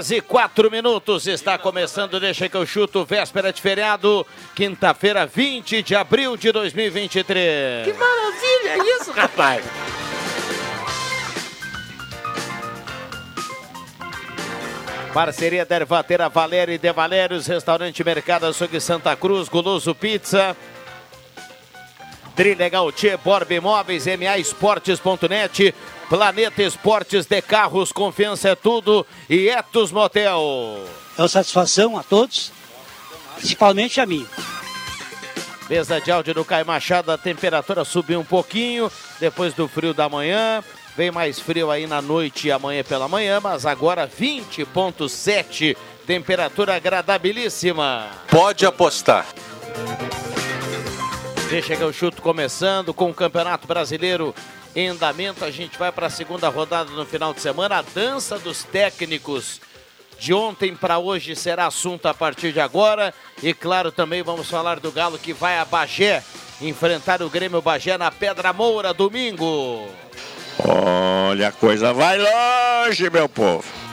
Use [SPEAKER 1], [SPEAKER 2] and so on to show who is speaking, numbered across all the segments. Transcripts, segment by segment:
[SPEAKER 1] Horas e quatro minutos está começando, deixa que eu chuto, véspera de feriado, quinta-feira, 20 de abril de 2023.
[SPEAKER 2] Que maravilha isso, rapaz!
[SPEAKER 1] Parceria da Ervatera Valéria e De Valérios, Restaurante Mercado Açougue Santa Cruz, Goloso Pizza. Trilegal Tchê, Borb Imóveis, MA Esportes.net, Planeta Esportes de Carros, Confiança é Tudo e Etos Motel.
[SPEAKER 3] É uma satisfação a todos, principalmente a mim.
[SPEAKER 1] Mesa de áudio do Caio Machado, a temperatura subiu um pouquinho depois do frio da manhã. Vem mais frio aí na noite e amanhã pela manhã, mas agora 20,7. Temperatura agradabilíssima.
[SPEAKER 4] Pode apostar.
[SPEAKER 1] Deixa que eu chuto começando com o Campeonato Brasileiro em andamento. A gente vai para a segunda rodada no final de semana. A dança dos técnicos de ontem para hoje será assunto a partir de agora. E claro, também vamos falar do Galo que vai a Bagé enfrentar o Grêmio Bagé na Pedra Moura domingo.
[SPEAKER 4] Olha, a coisa vai longe, meu povo.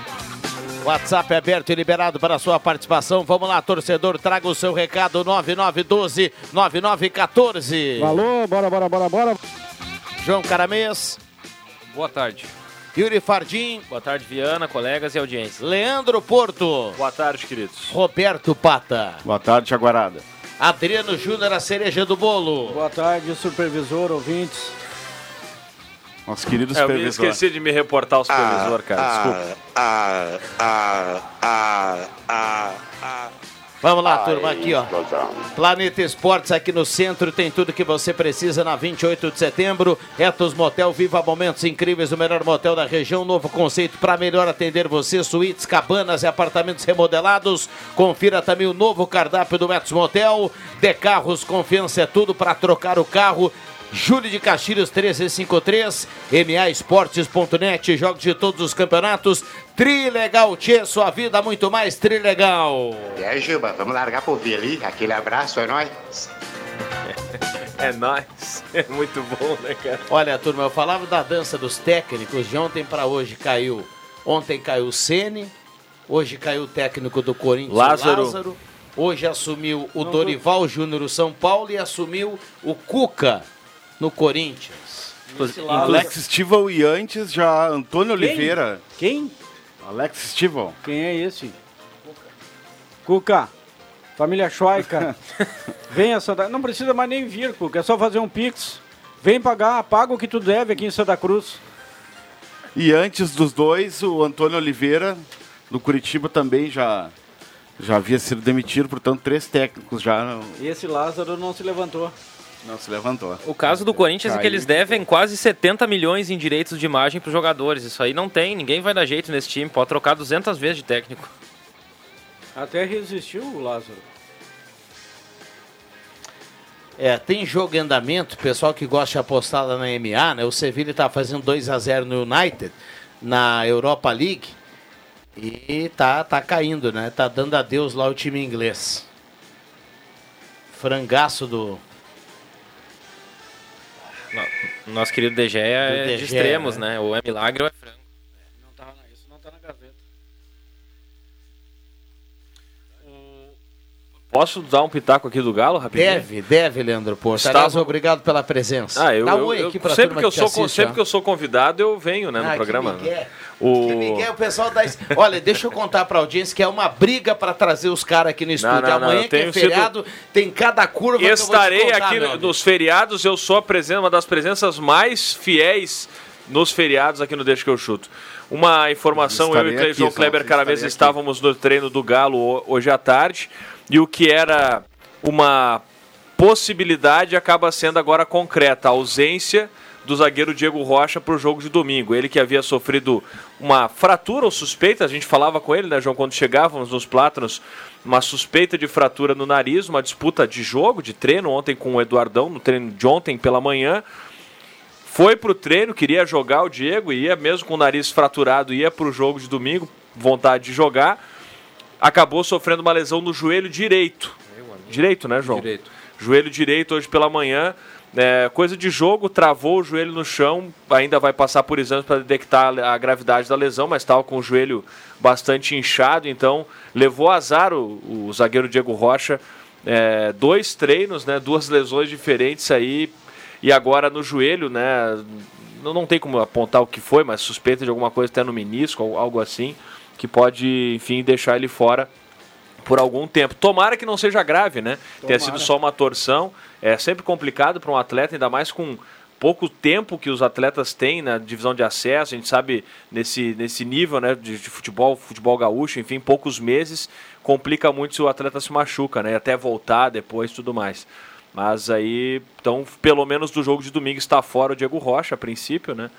[SPEAKER 1] WhatsApp aberto e liberado para a sua participação. Vamos lá, torcedor, traga o seu recado 9912 9914.
[SPEAKER 5] Alô, bora, bora, bora, bora.
[SPEAKER 1] João Caramês.
[SPEAKER 6] Boa tarde.
[SPEAKER 1] Yuri Fardim.
[SPEAKER 6] Boa tarde, Viana, colegas e audiência.
[SPEAKER 1] Leandro Porto.
[SPEAKER 6] Boa tarde, queridos.
[SPEAKER 1] Roberto Pata.
[SPEAKER 5] Boa tarde, Jaguarada.
[SPEAKER 1] Adriano Júnior, a cereja do bolo.
[SPEAKER 7] Boa tarde, supervisor, ouvintes.
[SPEAKER 5] Nosso querido
[SPEAKER 6] É, eu me
[SPEAKER 5] supervisor.
[SPEAKER 6] esqueci de me reportar ao supervisor, cara. Desculpa.
[SPEAKER 4] Ah, ah, ah, ah, ah.
[SPEAKER 1] Vamos lá, turma, aqui, ó. Planeta Esportes aqui no centro tem tudo que você precisa na 28 de setembro. Etos Motel, viva momentos incríveis, o melhor motel da região, novo conceito para melhor atender você, suítes, cabanas e apartamentos remodelados. Confira também o novo cardápio do Etos Motel. De carros, confiança é tudo para trocar o carro. Júlio de Castilhos 1353, MAEsportes.net, jogos de todos os campeonatos. Trilegal Tchê, sua vida muito mais Trilegal.
[SPEAKER 8] E aí, Juba, vamos largar pro ouvir ali? Aquele abraço, é nóis.
[SPEAKER 6] É nóis. É muito bom, né, cara?
[SPEAKER 1] Olha, turma, eu falava da dança dos técnicos. De ontem para hoje caiu. Ontem caiu o Sene. Hoje caiu o técnico do Corinthians, o
[SPEAKER 6] Lázaro.
[SPEAKER 1] Hoje assumiu o Dorival Júnior São Paulo e assumiu o Cuca no Corinthians.
[SPEAKER 5] Alex Stival e antes já Antônio
[SPEAKER 7] Quem?
[SPEAKER 5] Oliveira.
[SPEAKER 7] Quem?
[SPEAKER 5] Alex Stival.
[SPEAKER 7] Quem é esse? Cuca. Família Schweiker. Venha, Santa... Não precisa mais nem vir, Cuca. É só fazer um pix. Vem pagar, paga o que tu deve aqui em Santa Cruz.
[SPEAKER 5] E antes dos dois, o Antônio Oliveira, do Curitiba, também já, já havia sido demitido. Portanto, três técnicos já
[SPEAKER 7] E esse Lázaro não se levantou.
[SPEAKER 5] Não se levantou.
[SPEAKER 6] O caso do Corinthians é que
[SPEAKER 5] Caiu.
[SPEAKER 6] eles devem quase 70 milhões em direitos de imagem para os jogadores. Isso aí não tem, ninguém vai dar jeito nesse time. Pode trocar 200 vezes de técnico.
[SPEAKER 7] Até resistiu o Lázaro.
[SPEAKER 1] É, tem jogo em andamento, pessoal que gosta de apostar lá na MA, né? O Sevilla está fazendo 2 a 0 no United, na Europa League. E tá, tá caindo, né? Tá dando adeus lá o time inglês. Frangaço do.
[SPEAKER 6] Nosso querido DG é de extremos,
[SPEAKER 1] né?
[SPEAKER 6] né? Ou é milagre ou é frango.
[SPEAKER 7] Não tá, isso não tá na gaveta.
[SPEAKER 6] Posso dar um pitaco aqui do Galo, rapidinho?
[SPEAKER 1] Deve, deve, Leandro Porto.
[SPEAKER 6] Estava-
[SPEAKER 1] Aliás, obrigado pela presença.
[SPEAKER 6] Ah, eu,
[SPEAKER 1] Dá um
[SPEAKER 6] eu-
[SPEAKER 1] oi
[SPEAKER 6] eu-
[SPEAKER 1] aqui pra
[SPEAKER 6] sempre que eu
[SPEAKER 1] te
[SPEAKER 6] sou
[SPEAKER 1] assiste,
[SPEAKER 6] sempre
[SPEAKER 1] ó.
[SPEAKER 6] que eu sou convidado eu venho, né, no
[SPEAKER 1] Ah, que
[SPEAKER 6] programa.
[SPEAKER 1] migué.
[SPEAKER 6] O
[SPEAKER 1] Que Miguel, o pessoal esse... Olha, deixa eu contar pra audiência que é uma briga pra trazer os caras aqui no estúdio.
[SPEAKER 6] não, não,
[SPEAKER 1] Amanhã
[SPEAKER 6] eu
[SPEAKER 1] que é
[SPEAKER 6] tenho sido-
[SPEAKER 1] feriado, tem cada curva que eu vou te
[SPEAKER 6] Estarei
[SPEAKER 1] contar,
[SPEAKER 6] aqui no- nos feriados, eu sou a presen- uma das presenças mais fiéis nos feriados aqui no Deixa que eu chuto. Uma informação,
[SPEAKER 5] Estarei
[SPEAKER 6] eu e
[SPEAKER 5] aqui,
[SPEAKER 6] João Kleber Caramês
[SPEAKER 5] aqui.
[SPEAKER 6] estávamos no treino do Galo ho- hoje à tarde, e o que era uma possibilidade acaba sendo agora concreta, a ausência do zagueiro Diego Rocha para o jogo de domingo. Ele que havia sofrido uma fratura ou suspeita, a gente falava com ele, né, João, quando chegávamos nos Plátanos, uma suspeita de fratura no nariz, uma disputa de jogo, de treino, ontem com o Eduardão, no treino de ontem pela manhã. Foi pro treino, queria jogar o Diego, ia mesmo com o nariz fraturado, ia pro jogo de domingo, vontade de jogar. Acabou sofrendo uma lesão no joelho direito. Direito, né, João?
[SPEAKER 9] Direito.
[SPEAKER 6] Joelho direito hoje pela manhã. É, coisa de jogo, travou o joelho no chão, ainda vai passar por exames para detectar a gravidade da lesão, mas estava com o joelho bastante inchado, então levou azar o, o zagueiro Diego Rocha. É, dois treinos, né, duas lesões diferentes aí, e agora no joelho, né, não, não tem como apontar o que foi, mas suspeita de alguma coisa até no menisco, algo assim, que pode, enfim, deixar ele fora por algum tempo. Tomara que não seja grave, né? Tenha
[SPEAKER 7] Tomara.
[SPEAKER 6] sido só uma torção. É sempre complicado para um atleta, ainda mais com pouco tempo que os atletas têm na divisão de acesso. A gente sabe nesse, nesse nível né, de, de futebol, futebol gaúcho, enfim, poucos meses. Complica muito se o atleta se machuca, né? Até voltar depois tudo mais. Mas aí, então, pelo menos do jogo de domingo está fora o Diego Rocha, a princípio, né?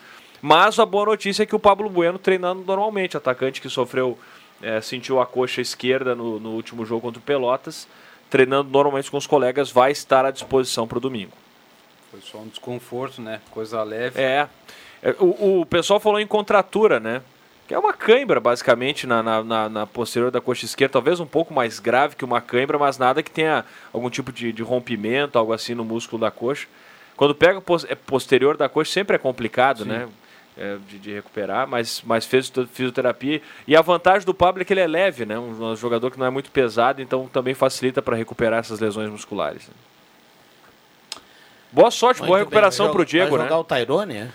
[SPEAKER 6] Mas a boa notícia é que o Pablo Bueno treinando normalmente, atacante que sofreu, eh, sentiu a coxa esquerda no, no último jogo contra o Pelotas, treinando normalmente com os colegas, vai estar à disposição para o domingo.
[SPEAKER 9] Foi só um desconforto, né? Coisa leve.
[SPEAKER 6] É. É, O, o pessoal falou em contratura, né? Que é uma cãibra, basicamente, na, na, na- posterior da coxa esquerda. Talvez um pouco mais grave que uma cãibra, mas nada que tenha algum tipo de, de rompimento, algo assim no músculo da coxa. Quando pega é posterior da coxa, sempre é complicado,
[SPEAKER 9] Sim.
[SPEAKER 6] né? É, de, de recuperar, mas, mas fez fisioterapia. E a vantagem do Pablo é que ele é leve, né? Um, um jogador que não é muito pesado, então também facilita para recuperar essas lesões musculares. Boa sorte, boa
[SPEAKER 1] Muito bem,
[SPEAKER 6] recuperação para o Diego,
[SPEAKER 1] vai
[SPEAKER 6] né?
[SPEAKER 1] jogar o Tairone, é?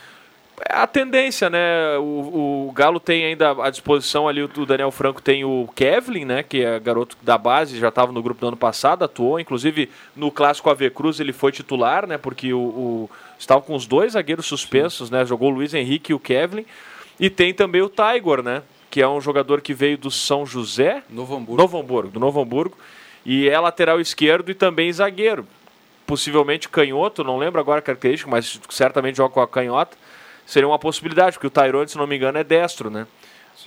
[SPEAKER 6] É a tendência, né? O, o Galo tem ainda à disposição ali, o o Daniel Franco tem o Kevlin, né? Que é garoto da base, já estava no grupo do ano passado, atuou. Inclusive, no clássico AV Cruz ele foi titular, né? Porque o, o estava com os dois zagueiros suspensos, né? Jogou o Luiz Henrique e o Kevlin. E tem também o Tiger, né? Que é um jogador que veio do São José.
[SPEAKER 9] Novo Hamburgo.
[SPEAKER 6] Novo Hamburgo, do Novo Hamburgo. E é lateral esquerdo e também zagueiro. Possivelmente canhoto, não lembro agora a característica, mas certamente joga com a canhota. Seria uma possibilidade, porque o Tyrone, se não me engano, é destro, né?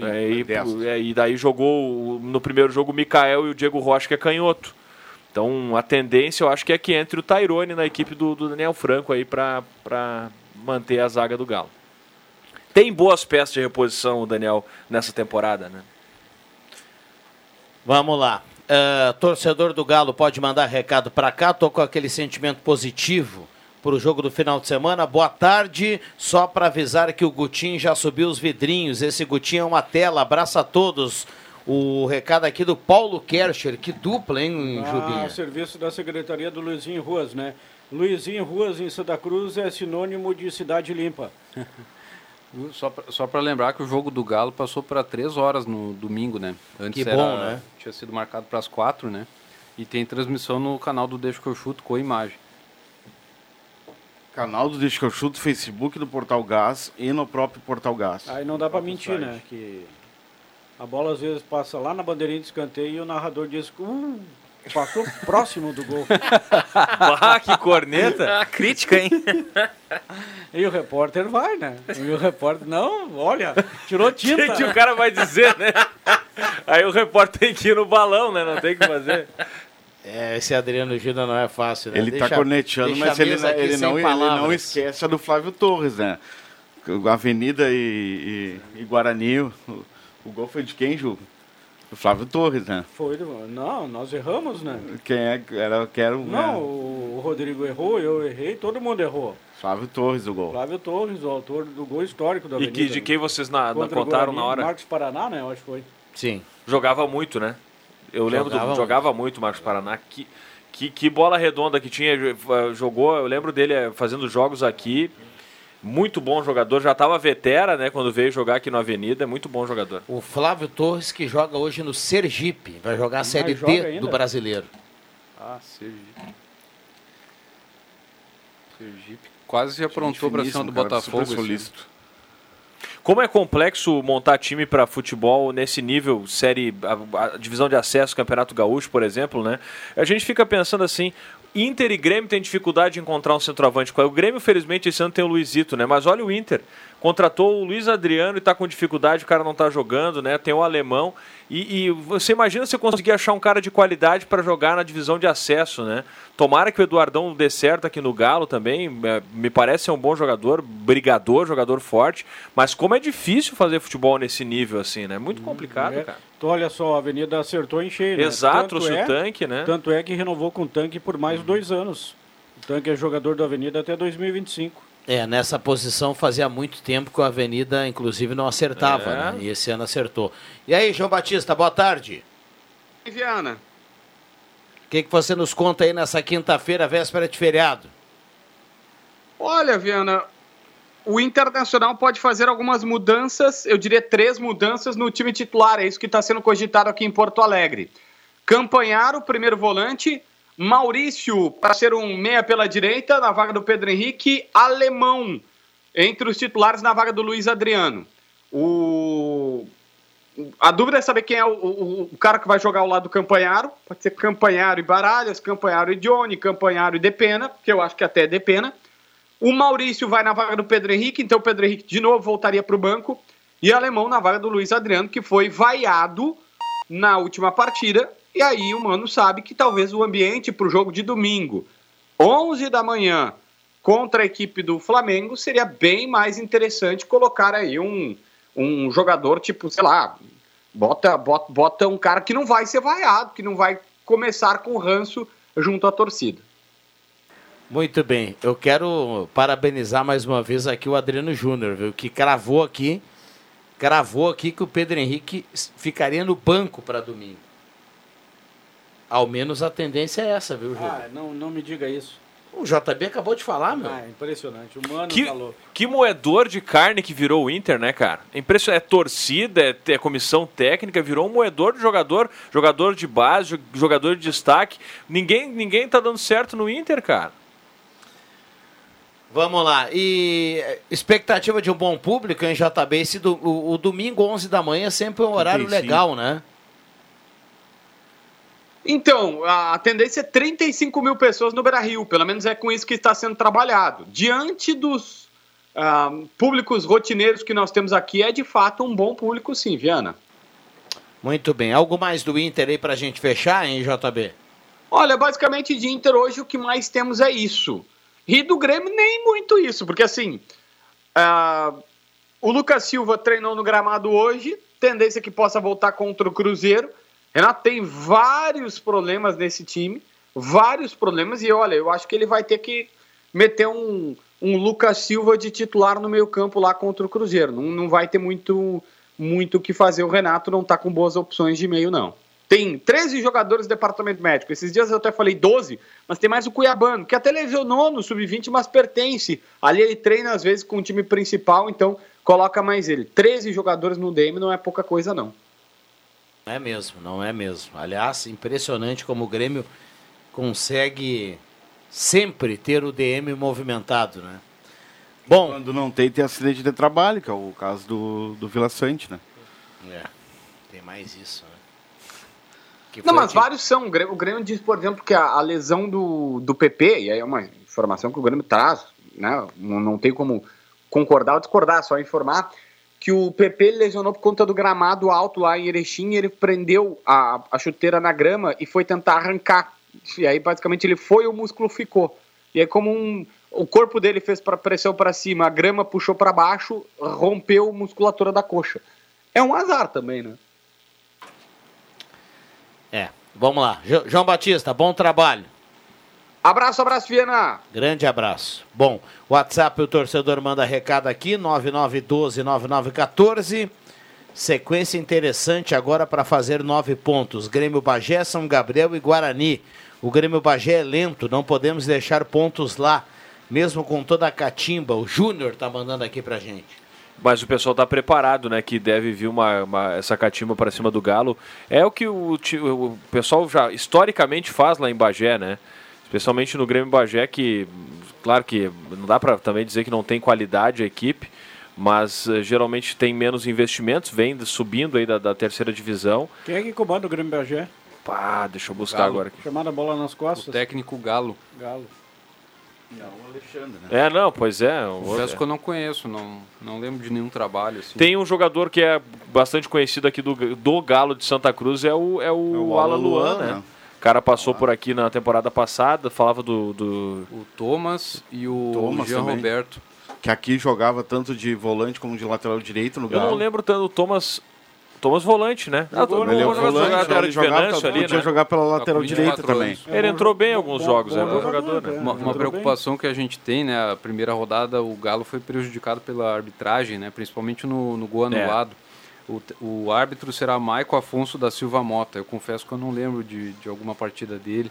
[SPEAKER 6] É, e, é, e daí jogou no primeiro jogo o Mikael e o Diego Rocha, que é canhoto. Então a tendência eu acho que é que entre o Tyrone na equipe do, do Daniel Franco aí para manter a zaga do Galo. Tem boas peças de reposição o Daniel nessa temporada, né?
[SPEAKER 1] Vamos lá. Ah, torcedor do Galo pode mandar recado para cá. Tô com aquele sentimento positivo para o jogo do final de semana. Boa tarde. Só para avisar que o Gutinho já subiu os vidrinhos. Esse Gutinho é uma tela. Abraço a todos. O recado aqui do Paulo Kercher. Que dupla, hein,
[SPEAKER 7] Ah,
[SPEAKER 1] Jubinha?
[SPEAKER 7] serviço da Secretaria do Luizinho Ruas, né? Luizinho Ruas em Santa Cruz é sinônimo de cidade limpa.
[SPEAKER 9] Só pra lembrar que o jogo do Galo passou para três horas no domingo, né? Antes
[SPEAKER 1] Que
[SPEAKER 9] era-
[SPEAKER 1] bom, né?
[SPEAKER 9] Tinha sido marcado para as quatro, né? E tem transmissão no canal do Deixa que eu chuto com imagem.
[SPEAKER 5] Canal do Deixa que eu chuto, Facebook do Portal Gás e no próprio Portal Gás.
[SPEAKER 7] Aí não dá pra mentir,
[SPEAKER 5] site.
[SPEAKER 7] né? Que a bola às vezes passa lá na bandeirinha de escanteio e o narrador diz que uh, passou próximo do gol.
[SPEAKER 6] Ah, que corneta!
[SPEAKER 2] A crítica, hein?
[SPEAKER 7] E o repórter vai, né? E o repórter, não, olha, tirou tinta.
[SPEAKER 6] O que, que o cara vai dizer, né? Aí o repórter tem que ir no balão, né? Não tem o que fazer.
[SPEAKER 1] É, esse Adriano Gilda não é fácil, né?
[SPEAKER 5] Ele
[SPEAKER 1] Deixa-
[SPEAKER 5] tá corneteando, mas
[SPEAKER 1] a
[SPEAKER 5] ele,
[SPEAKER 1] aqui
[SPEAKER 5] ele,
[SPEAKER 1] sem
[SPEAKER 5] não, ele não esquece a do Flávio Torres, né? Avenida e, e, e Guarani, o, o gol foi de quem, Ju? Do Flávio Torres, né?
[SPEAKER 7] Foi, do- não, nós erramos, né?
[SPEAKER 5] Quem é? Era, que era o
[SPEAKER 7] Não,
[SPEAKER 5] né?
[SPEAKER 7] o Rodrigo errou, eu errei, todo mundo errou.
[SPEAKER 5] Flávio Torres o gol.
[SPEAKER 7] Flávio Torres, o autor do gol histórico da
[SPEAKER 6] E
[SPEAKER 7] Avenida.
[SPEAKER 6] que, de quem vocês na, na
[SPEAKER 7] o
[SPEAKER 6] contaram
[SPEAKER 7] Guarani,
[SPEAKER 6] na hora?
[SPEAKER 7] Marcos Paraná, né? Eu acho que foi.
[SPEAKER 1] Sim.
[SPEAKER 6] Jogava muito, né? Eu lembro
[SPEAKER 1] Jogava
[SPEAKER 6] do, jogava muito o Marcos Paraná. Que, que, que bola redonda que tinha. eh, Jogou, eu lembro dele eh, fazendo jogos aqui. Muito bom jogador, já estava vetera, né, quando veio jogar aqui no Avenida, é muito bom jogador.
[SPEAKER 1] O Flávio Torres, que joga hoje no Sergipe, vai jogar a Série D do Brasileiro.
[SPEAKER 9] Ah, Sergipe. Sergipe quase já aprontou pra cima do Botafogo. esse ano.
[SPEAKER 6] Como é complexo montar time para futebol nesse nível, série, a, a divisão de acesso, Campeonato Gaúcho, por exemplo, né? A gente fica pensando assim, Inter e Grêmio têm dificuldade de encontrar um centroavante. O Grêmio, felizmente, esse ano tem o Luizito, né? Mas olha o Inter, contratou o Luiz Adriano e está com dificuldade, o cara não está jogando, né? Tem o alemão. E, e você imagina se conseguir achar um cara de qualidade para jogar na divisão de acesso, né? Tomara que o Eduardão dê certo aqui no Galo também. é, Me parece ser um bom jogador, brigador, jogador forte. Mas como é difícil fazer futebol nesse nível assim, né? Muito complicado,
[SPEAKER 7] É.
[SPEAKER 6] cara.
[SPEAKER 7] Então, olha só, a Avenida acertou em cheio. né?
[SPEAKER 6] Exato,
[SPEAKER 7] Tanto
[SPEAKER 6] trouxe o tanque, né?
[SPEAKER 7] Tanto é que renovou com o tanque por mais dois anos. O tanque é jogador da Avenida até 2025.
[SPEAKER 1] É, nessa posição fazia muito tempo que a Avenida, inclusive, não acertava,
[SPEAKER 7] É.
[SPEAKER 1] né? E esse ano acertou. E aí, João Batista, boa tarde.
[SPEAKER 10] Viana.
[SPEAKER 1] O que, que você nos conta aí nessa quinta-feira, véspera de feriado?
[SPEAKER 10] Olha, Viana, o Internacional pode fazer algumas mudanças, eu diria três mudanças no time titular, é isso que está sendo cogitado aqui em Porto Alegre. Campanhar o primeiro volante, Maurício para ser um meia pela direita, na vaga do Pedro Henrique, Alemão entre os titulares na vaga do Luiz Adriano. O... A dúvida é saber quem é o, o- o cara que vai jogar ao lado do Campanharo. Pode ser Campanharo e Baralhas, Campanharo e Johnny, Campanharo e Depena, que eu acho que até é Depena. O Maurício vai na vaga do Pedro Henrique, então o Pedro Henrique de novo voltaria para o banco. E Alemão na vaga do Luiz Adriano, que foi vaiado na última partida. E aí o Mano sabe que talvez o ambiente para o jogo de domingo, 11 da manhã, contra a equipe do Flamengo, seria bem mais interessante colocar aí um, um jogador tipo, sei lá, bota, bota, bota um cara que não vai ser vaiado, que não vai começar com ranço junto à torcida.
[SPEAKER 1] Muito bem, eu quero parabenizar mais uma vez aqui o Adriano Júnior, viu? Que cravou aqui, cravou aqui que o Pedro Henrique ficaria no banco para domingo. Ao menos a tendência é essa, viu, Júnior?
[SPEAKER 7] Ah, não, não me diga isso.
[SPEAKER 1] O JB acabou de falar, meu.
[SPEAKER 7] Ah, impressionante. O Mano
[SPEAKER 6] Que,
[SPEAKER 7] falou.
[SPEAKER 6] que moedor de carne que virou o Inter, né, cara? É impressionante. É torcida, é, é comissão técnica, virou um moedor de jogador, jogador de base, jo- jogador de destaque. Ninguém, ninguém tá dando certo no Inter, cara.
[SPEAKER 1] Vamos lá. E eh, expectativa de um bom público em JB. Esse do, o, o domingo, 11 da manhã, é sempre um horário
[SPEAKER 10] 35.
[SPEAKER 1] legal, né?
[SPEAKER 10] Então, a tendência é 35 mil pessoas no Beira-Rio, pelo menos é com isso que está sendo trabalhado. Diante dos ah, públicos rotineiros que nós temos aqui, é de fato um bom público sim, Viana.
[SPEAKER 1] Muito bem. Algo mais do Inter aí pra gente fechar, hein, JB?
[SPEAKER 10] Olha, basicamente de Inter hoje o que mais temos é isso. E do Grêmio nem muito isso, porque assim, ah, o Lucas Silva treinou no gramado hoje, tendência que possa voltar contra o Cruzeiro. Renato tem vários problemas nesse time, vários problemas, e olha, eu acho que ele vai ter que meter um, um Lucas Silva de titular no meio campo lá contra o Cruzeiro. Não, não vai ter muito muito o que fazer. O Renato não tá com boas opções de meio, não. Tem 13 jogadores do departamento médico. Esses dias eu até falei 12, mas tem mais o Cuiabano, que até lesionou no sub-20, mas pertence. Ali ele treina às vezes com o time principal, então coloca mais ele. 13 jogadores no DM não é pouca coisa, não.
[SPEAKER 1] Não é mesmo, não é mesmo. Aliás, impressionante como o Grêmio consegue sempre ter o DM movimentado, né? Bom.
[SPEAKER 5] Quando não tem, tem acidente de trabalho, que é o caso do, do Vila Sante, né?
[SPEAKER 1] É, tem mais isso, né? Que
[SPEAKER 10] Não, mas vários são. O Grêmio, o Grêmio diz, por exemplo, que a, a lesão do, do PP, e aí é uma informação que o Grêmio traz, né? Não, não tem como concordar ou discordar, só informar que o PP lesionou por conta do gramado alto lá em Erechim, ele prendeu a, a chuteira na grama e foi tentar arrancar. E aí, basicamente, ele foi o músculo ficou. E aí, como um, o corpo dele fez para pressão para cima, a grama puxou para baixo, rompeu a musculatura da coxa. É um azar também, né?
[SPEAKER 1] É, vamos lá. Jo- João Batista, bom trabalho.
[SPEAKER 10] Abraço, abraço, Viana.
[SPEAKER 1] Grande abraço. Bom, WhatsApp, o torcedor manda recado aqui, 9912-9914. Sequência interessante agora para fazer nove pontos. Grêmio Bagé, São Gabriel e Guarani. O Grêmio Bagé é lento, não podemos deixar pontos lá, mesmo com toda a catimba. O Júnior tá mandando aqui pra gente.
[SPEAKER 6] Mas o pessoal está preparado, né? Que deve vir uma, uma- essa catimba para cima do Galo. É o que o, o pessoal já historicamente faz lá em Bagé, né? Especialmente no Grêmio Bagé, que, claro que não dá para também dizer que não tem qualidade a equipe, mas eh, geralmente tem menos investimentos, vem subindo aí da, da terceira divisão.
[SPEAKER 7] Quem é que comanda o Grêmio Bagé?
[SPEAKER 6] Pá, deixa eu buscar
[SPEAKER 9] Galo.
[SPEAKER 6] agora aqui.
[SPEAKER 7] Chamada bola nas costas.
[SPEAKER 9] O técnico Galo.
[SPEAKER 7] Galo.
[SPEAKER 5] Não, o Alexandre, né?
[SPEAKER 6] É, não, pois é. o-
[SPEAKER 9] Confesso que eu não conheço, não, não lembro de nenhum trabalho assim.
[SPEAKER 6] Tem um jogador que é bastante conhecido aqui do, do Galo de Santa Cruz, é o, é o,
[SPEAKER 5] o
[SPEAKER 6] Alan
[SPEAKER 5] Alan
[SPEAKER 6] Luan,
[SPEAKER 5] Luan,
[SPEAKER 6] né?
[SPEAKER 5] né?
[SPEAKER 6] O cara passou por aqui na temporada passada, falava do. do...
[SPEAKER 9] O Thomas e o
[SPEAKER 5] Thomas
[SPEAKER 9] Jean
[SPEAKER 5] também.
[SPEAKER 9] Roberto.
[SPEAKER 5] Que aqui jogava tanto de volante como de lateral direito no
[SPEAKER 6] Eu
[SPEAKER 5] Galo.
[SPEAKER 6] não lembro tanto do Thomas. Thomas Volante, né? Ah,
[SPEAKER 5] Ele é volante,
[SPEAKER 6] jogava
[SPEAKER 5] ele
[SPEAKER 6] era de
[SPEAKER 5] jogava,
[SPEAKER 6] Venâncio ali,
[SPEAKER 5] podia
[SPEAKER 6] né?
[SPEAKER 5] jogar pela lateral direita
[SPEAKER 9] 24
[SPEAKER 5] também.
[SPEAKER 6] Ele entrou bem em alguns
[SPEAKER 7] bom-
[SPEAKER 6] jogos,
[SPEAKER 7] bom
[SPEAKER 6] é bom jogador, né?
[SPEAKER 7] é.
[SPEAKER 9] Uma, uma preocupação que a gente tem, né? A primeira rodada, o Galo foi prejudicado pela arbitragem, né? Principalmente no, no gol
[SPEAKER 6] É.
[SPEAKER 9] O, o árbitro será Maico Afonso da Silva Mota. Eu confesso que eu não lembro de, de alguma partida dele,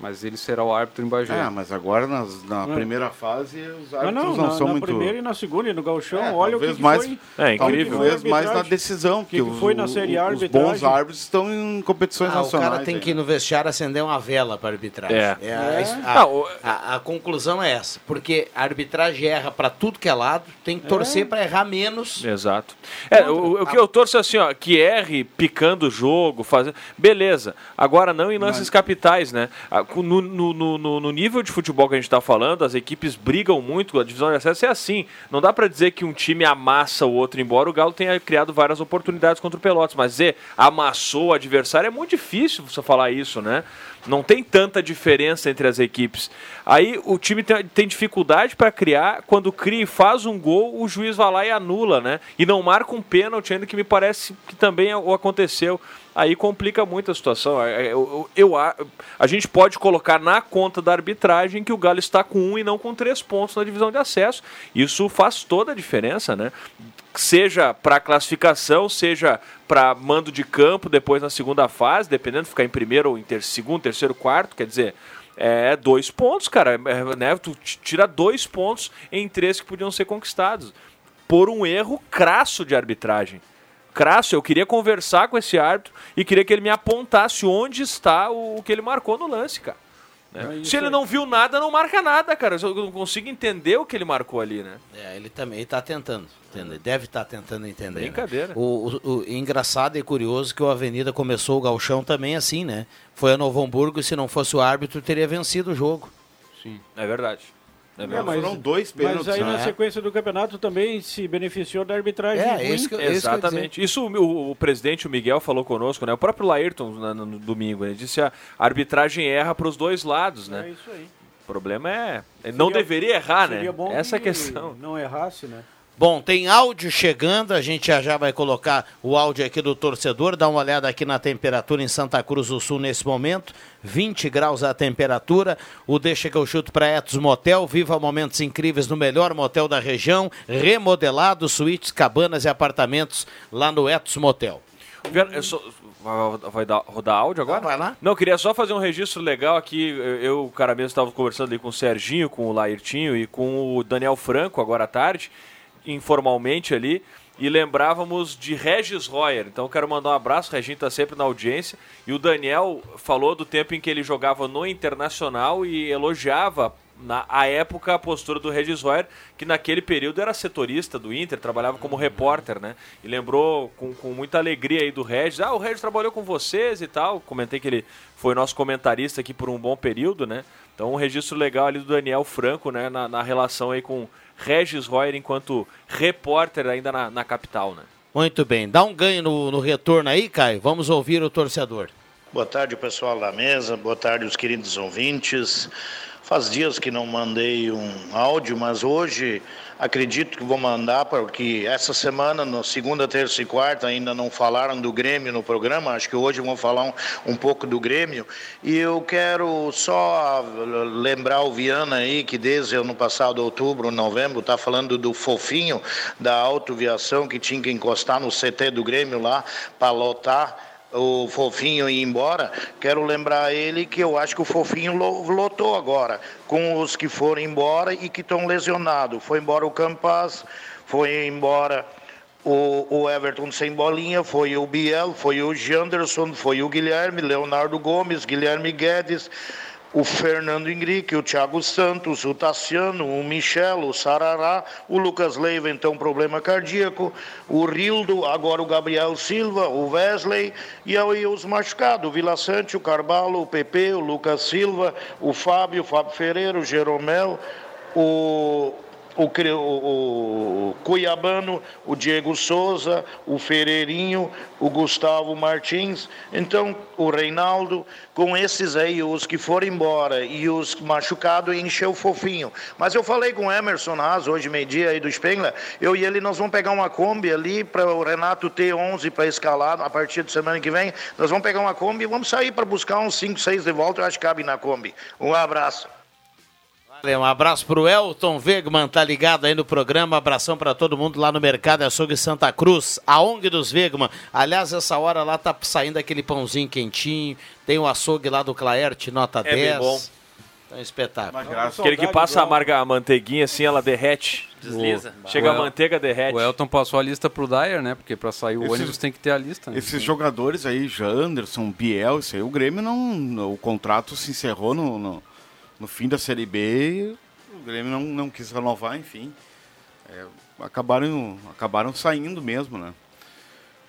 [SPEAKER 9] mas ele será o árbitro em Bagé.
[SPEAKER 5] É, mas agora nas- na
[SPEAKER 7] Não.
[SPEAKER 5] primeira fase os
[SPEAKER 7] Não,
[SPEAKER 5] árbitros
[SPEAKER 7] não,
[SPEAKER 5] não,
[SPEAKER 7] na,
[SPEAKER 5] são
[SPEAKER 7] na
[SPEAKER 5] muito.
[SPEAKER 7] primeira e na segunda e no gauchão,
[SPEAKER 5] É,
[SPEAKER 7] olha o que,
[SPEAKER 5] talvez
[SPEAKER 7] que
[SPEAKER 5] mais-
[SPEAKER 6] É
[SPEAKER 7] foi.
[SPEAKER 5] Talvez
[SPEAKER 6] incrível.
[SPEAKER 7] a
[SPEAKER 5] mais na decisão,
[SPEAKER 7] Que
[SPEAKER 5] que,
[SPEAKER 7] que
[SPEAKER 5] os,
[SPEAKER 7] foi na Série A
[SPEAKER 5] os bons árbitros estão em competições
[SPEAKER 1] Ah, o
[SPEAKER 5] nacionais.
[SPEAKER 1] cara tem
[SPEAKER 5] aí.
[SPEAKER 1] que ir no vestiário acender uma vela para arbitragem.
[SPEAKER 6] É.
[SPEAKER 1] É, a-
[SPEAKER 7] É.
[SPEAKER 1] A,
[SPEAKER 6] Não, o-
[SPEAKER 1] a- a conclusão é essa, porque a arbitragem erra para tudo que é lado, tem que torcer para errar menos.
[SPEAKER 6] Exato. É, o, o que eu torço é assim, ó, que erre picando o jogo, fazendo. Beleza. Agora não em lances capitais, né? No, no- no- no nível de futebol que a gente está falando, as equipes brigam muito, a divisão de acesso é assim. Não dá para dizer que um time amassa o outro, embora o Galo tenha criado várias oportunidades contra o Pelotas, mas dizer amassou o adversário é muito difícil você falar isso, né? Não tem tanta diferença entre as equipes. Aí o time tem, tem dificuldade para criar, quando cria e faz um gol, o juiz vai lá e anula, né? E não marca um pênalti, ainda que me parece que também o aconteceu. Aí complica muito a situação. É, é, Eu, eu- eu a, a gente pode colocar na conta da arbitragem que o Galo está com um e não com três pontos na divisão de acesso. Isso faz toda a diferença, né? Seja para classificação, seja para mando de campo depois na segunda fase, dependendo de ficar em primeiro ou em ter, segundo, terceiro, quarto, quer dizer, é dois pontos, cara. É, né? Tu tira dois pontos em três que podiam ser conquistados por um erro crasso de arbitragem. Crasso, eu queria conversar com esse árbitro e queria que ele me apontasse onde está o, o que ele marcou no lance, cara. Né?
[SPEAKER 7] É
[SPEAKER 6] Se ele
[SPEAKER 7] aí.
[SPEAKER 6] não viu nada, não marca nada, cara. Eu não consigo entender o que ele marcou ali, né?
[SPEAKER 1] É, ele também está tentando, entender. deve estar tentando entender. né?
[SPEAKER 6] Brincadeira.
[SPEAKER 1] O, o- o engraçado e curioso que o Avenida começou o galchão também assim, né? Foi a Novo Hamburgo e se não fosse o árbitro teria vencido o jogo.
[SPEAKER 9] Sim.
[SPEAKER 6] É verdade. É
[SPEAKER 7] É, mas,
[SPEAKER 5] Foram dois
[SPEAKER 7] mas
[SPEAKER 5] pênaltis,
[SPEAKER 7] aí na
[SPEAKER 1] né?
[SPEAKER 7] sequência do campeonato também se beneficiou da arbitragem
[SPEAKER 1] É,
[SPEAKER 7] ruim.
[SPEAKER 1] isso que.
[SPEAKER 6] Exatamente. Isso o, o- presidente, o Miguel, falou conosco, né? O próprio Laírton, na- no, domingo, ele disse a arbitragem erra para os dois lados,
[SPEAKER 7] É
[SPEAKER 6] né?
[SPEAKER 7] isso aí.
[SPEAKER 6] O problema é... ele não
[SPEAKER 7] Seria-
[SPEAKER 6] deveria errar, né?
[SPEAKER 7] Seria bom
[SPEAKER 6] Essa é a
[SPEAKER 7] que
[SPEAKER 6] questão.
[SPEAKER 7] Não errasse, né?
[SPEAKER 1] Bom, tem áudio chegando, a gente já já vai colocar o áudio aqui do torcedor, dá uma olhada aqui na temperatura em Santa Cruz do Sul nesse momento, 20 graus a temperatura, o deixa que eu chuto para Etos Motel, viva momentos incríveis no melhor motel da região, remodelado, suítes, cabanas e apartamentos lá no Etos Motel.
[SPEAKER 6] Só- vai, dar, rodar áudio agora?
[SPEAKER 1] Ah, vai lá.
[SPEAKER 6] Não, queria só fazer um registro legal aqui. Eu, eu, o cara mesmo, estava conversando ali com o Serginho, com o Lairtinho e com o Daniel Franco agora à tarde, informalmente ali, e lembrávamos de Regis Royer. Então quero mandar um abraço, Reginho está sempre na audiência. E o Daniel falou do tempo em que ele jogava no Internacional e elogiava na a época a postura do Regis Royer, que naquele período era setorista do Inter, trabalhava como repórter, né? E lembrou com, com muita alegria aí do Regis, ah, o Regis trabalhou com vocês e tal. Comentei que ele foi nosso comentarista aqui por um bom período, né? Então um registro legal ali do Daniel Franco, né? Na, na relação aí com Regis Royer enquanto repórter ainda na, na capital, né?
[SPEAKER 1] Muito bem, dá um ganho no, no retorno aí, Caio, vamos ouvir o torcedor.
[SPEAKER 11] Boa tarde, pessoal da mesa. Boa tarde, os queridos ouvintes. Faz dias que não mandei um áudio, mas hoje Acredito que vou mandar, porque essa semana, na segunda, terça e quarta, ainda não falaram do Grêmio no programa. Acho que hoje vão falar um, um pouco do Grêmio. E eu quero só lembrar o Viana aí, que desde ano passado, outubro, novembro, está falando do fofinho da autoviação que tinha que encostar no CT do Grêmio lá para lotar o Fofinho ir embora, quero lembrar ele que eu acho que o Fofinho lo- lotou agora, com os que foram embora e que estão lesionados. Foi embora o Campas, foi embora o, o Everton sem bolinha, foi o Biel, foi o Janderson, foi o Guilherme, Leonardo Gomes, Guilherme Guedes, o Fernando Henrique, o Thiago Santos, o Tassiano, o Michel, o Sarará, o Lucas Leiva, então problema cardíaco, o Rildo, agora o Gabriel Silva, o Wesley. E aí os machucados, o Vila Sante, o Carvalho, o PP, o Lucas Silva, o Fábio, o Fábio Ferreira, o Jeromel, o o, o- Cuiabano, o Diego Souza, o Ferreirinho, o Gustavo Martins, então o Reinaldo, com esses aí, os que foram embora e os machucados, encheu fofinho. Mas eu falei com o Emerson Haas, hoje meio-dia aí do Spengler, eu e ele nós vamos pegar uma Kombi ali para o Renato ter 11 para escalar a partir de semana que vem. Nós vamos pegar uma Kombi e vamos sair para buscar uns 5, 6 de volta, eu acho que cabe na Kombi. Um abraço.
[SPEAKER 1] Um abraço pro Elton Wegman, tá ligado aí no programa. Abração pra todo mundo lá no Mercado Açougue Santa Cruz, a ONG dos Wegman. Aliás, essa hora lá tá saindo aquele pãozinho quentinho. Tem o açougue lá do Claerte, nota
[SPEAKER 6] É
[SPEAKER 1] 10.
[SPEAKER 6] bem bom.
[SPEAKER 1] Então, espetáculo.
[SPEAKER 6] Aquele que passa a, marga, a manteiguinha assim, ela derrete.
[SPEAKER 9] Desliza.
[SPEAKER 6] Chega
[SPEAKER 9] O
[SPEAKER 6] a manteiga, derrete.
[SPEAKER 9] O Elton passou a lista pro Dyer, né? Porque pra sair o
[SPEAKER 5] Esses-
[SPEAKER 9] ônibus tem que ter a lista. né?
[SPEAKER 5] Esses jogadores aí, Janderson, Biel, isso aí, o Grêmio não. O contrato se encerrou no, no, no fim da Série B o Grêmio não, não quis renovar, enfim. É, acabaram, acabaram saindo mesmo, né?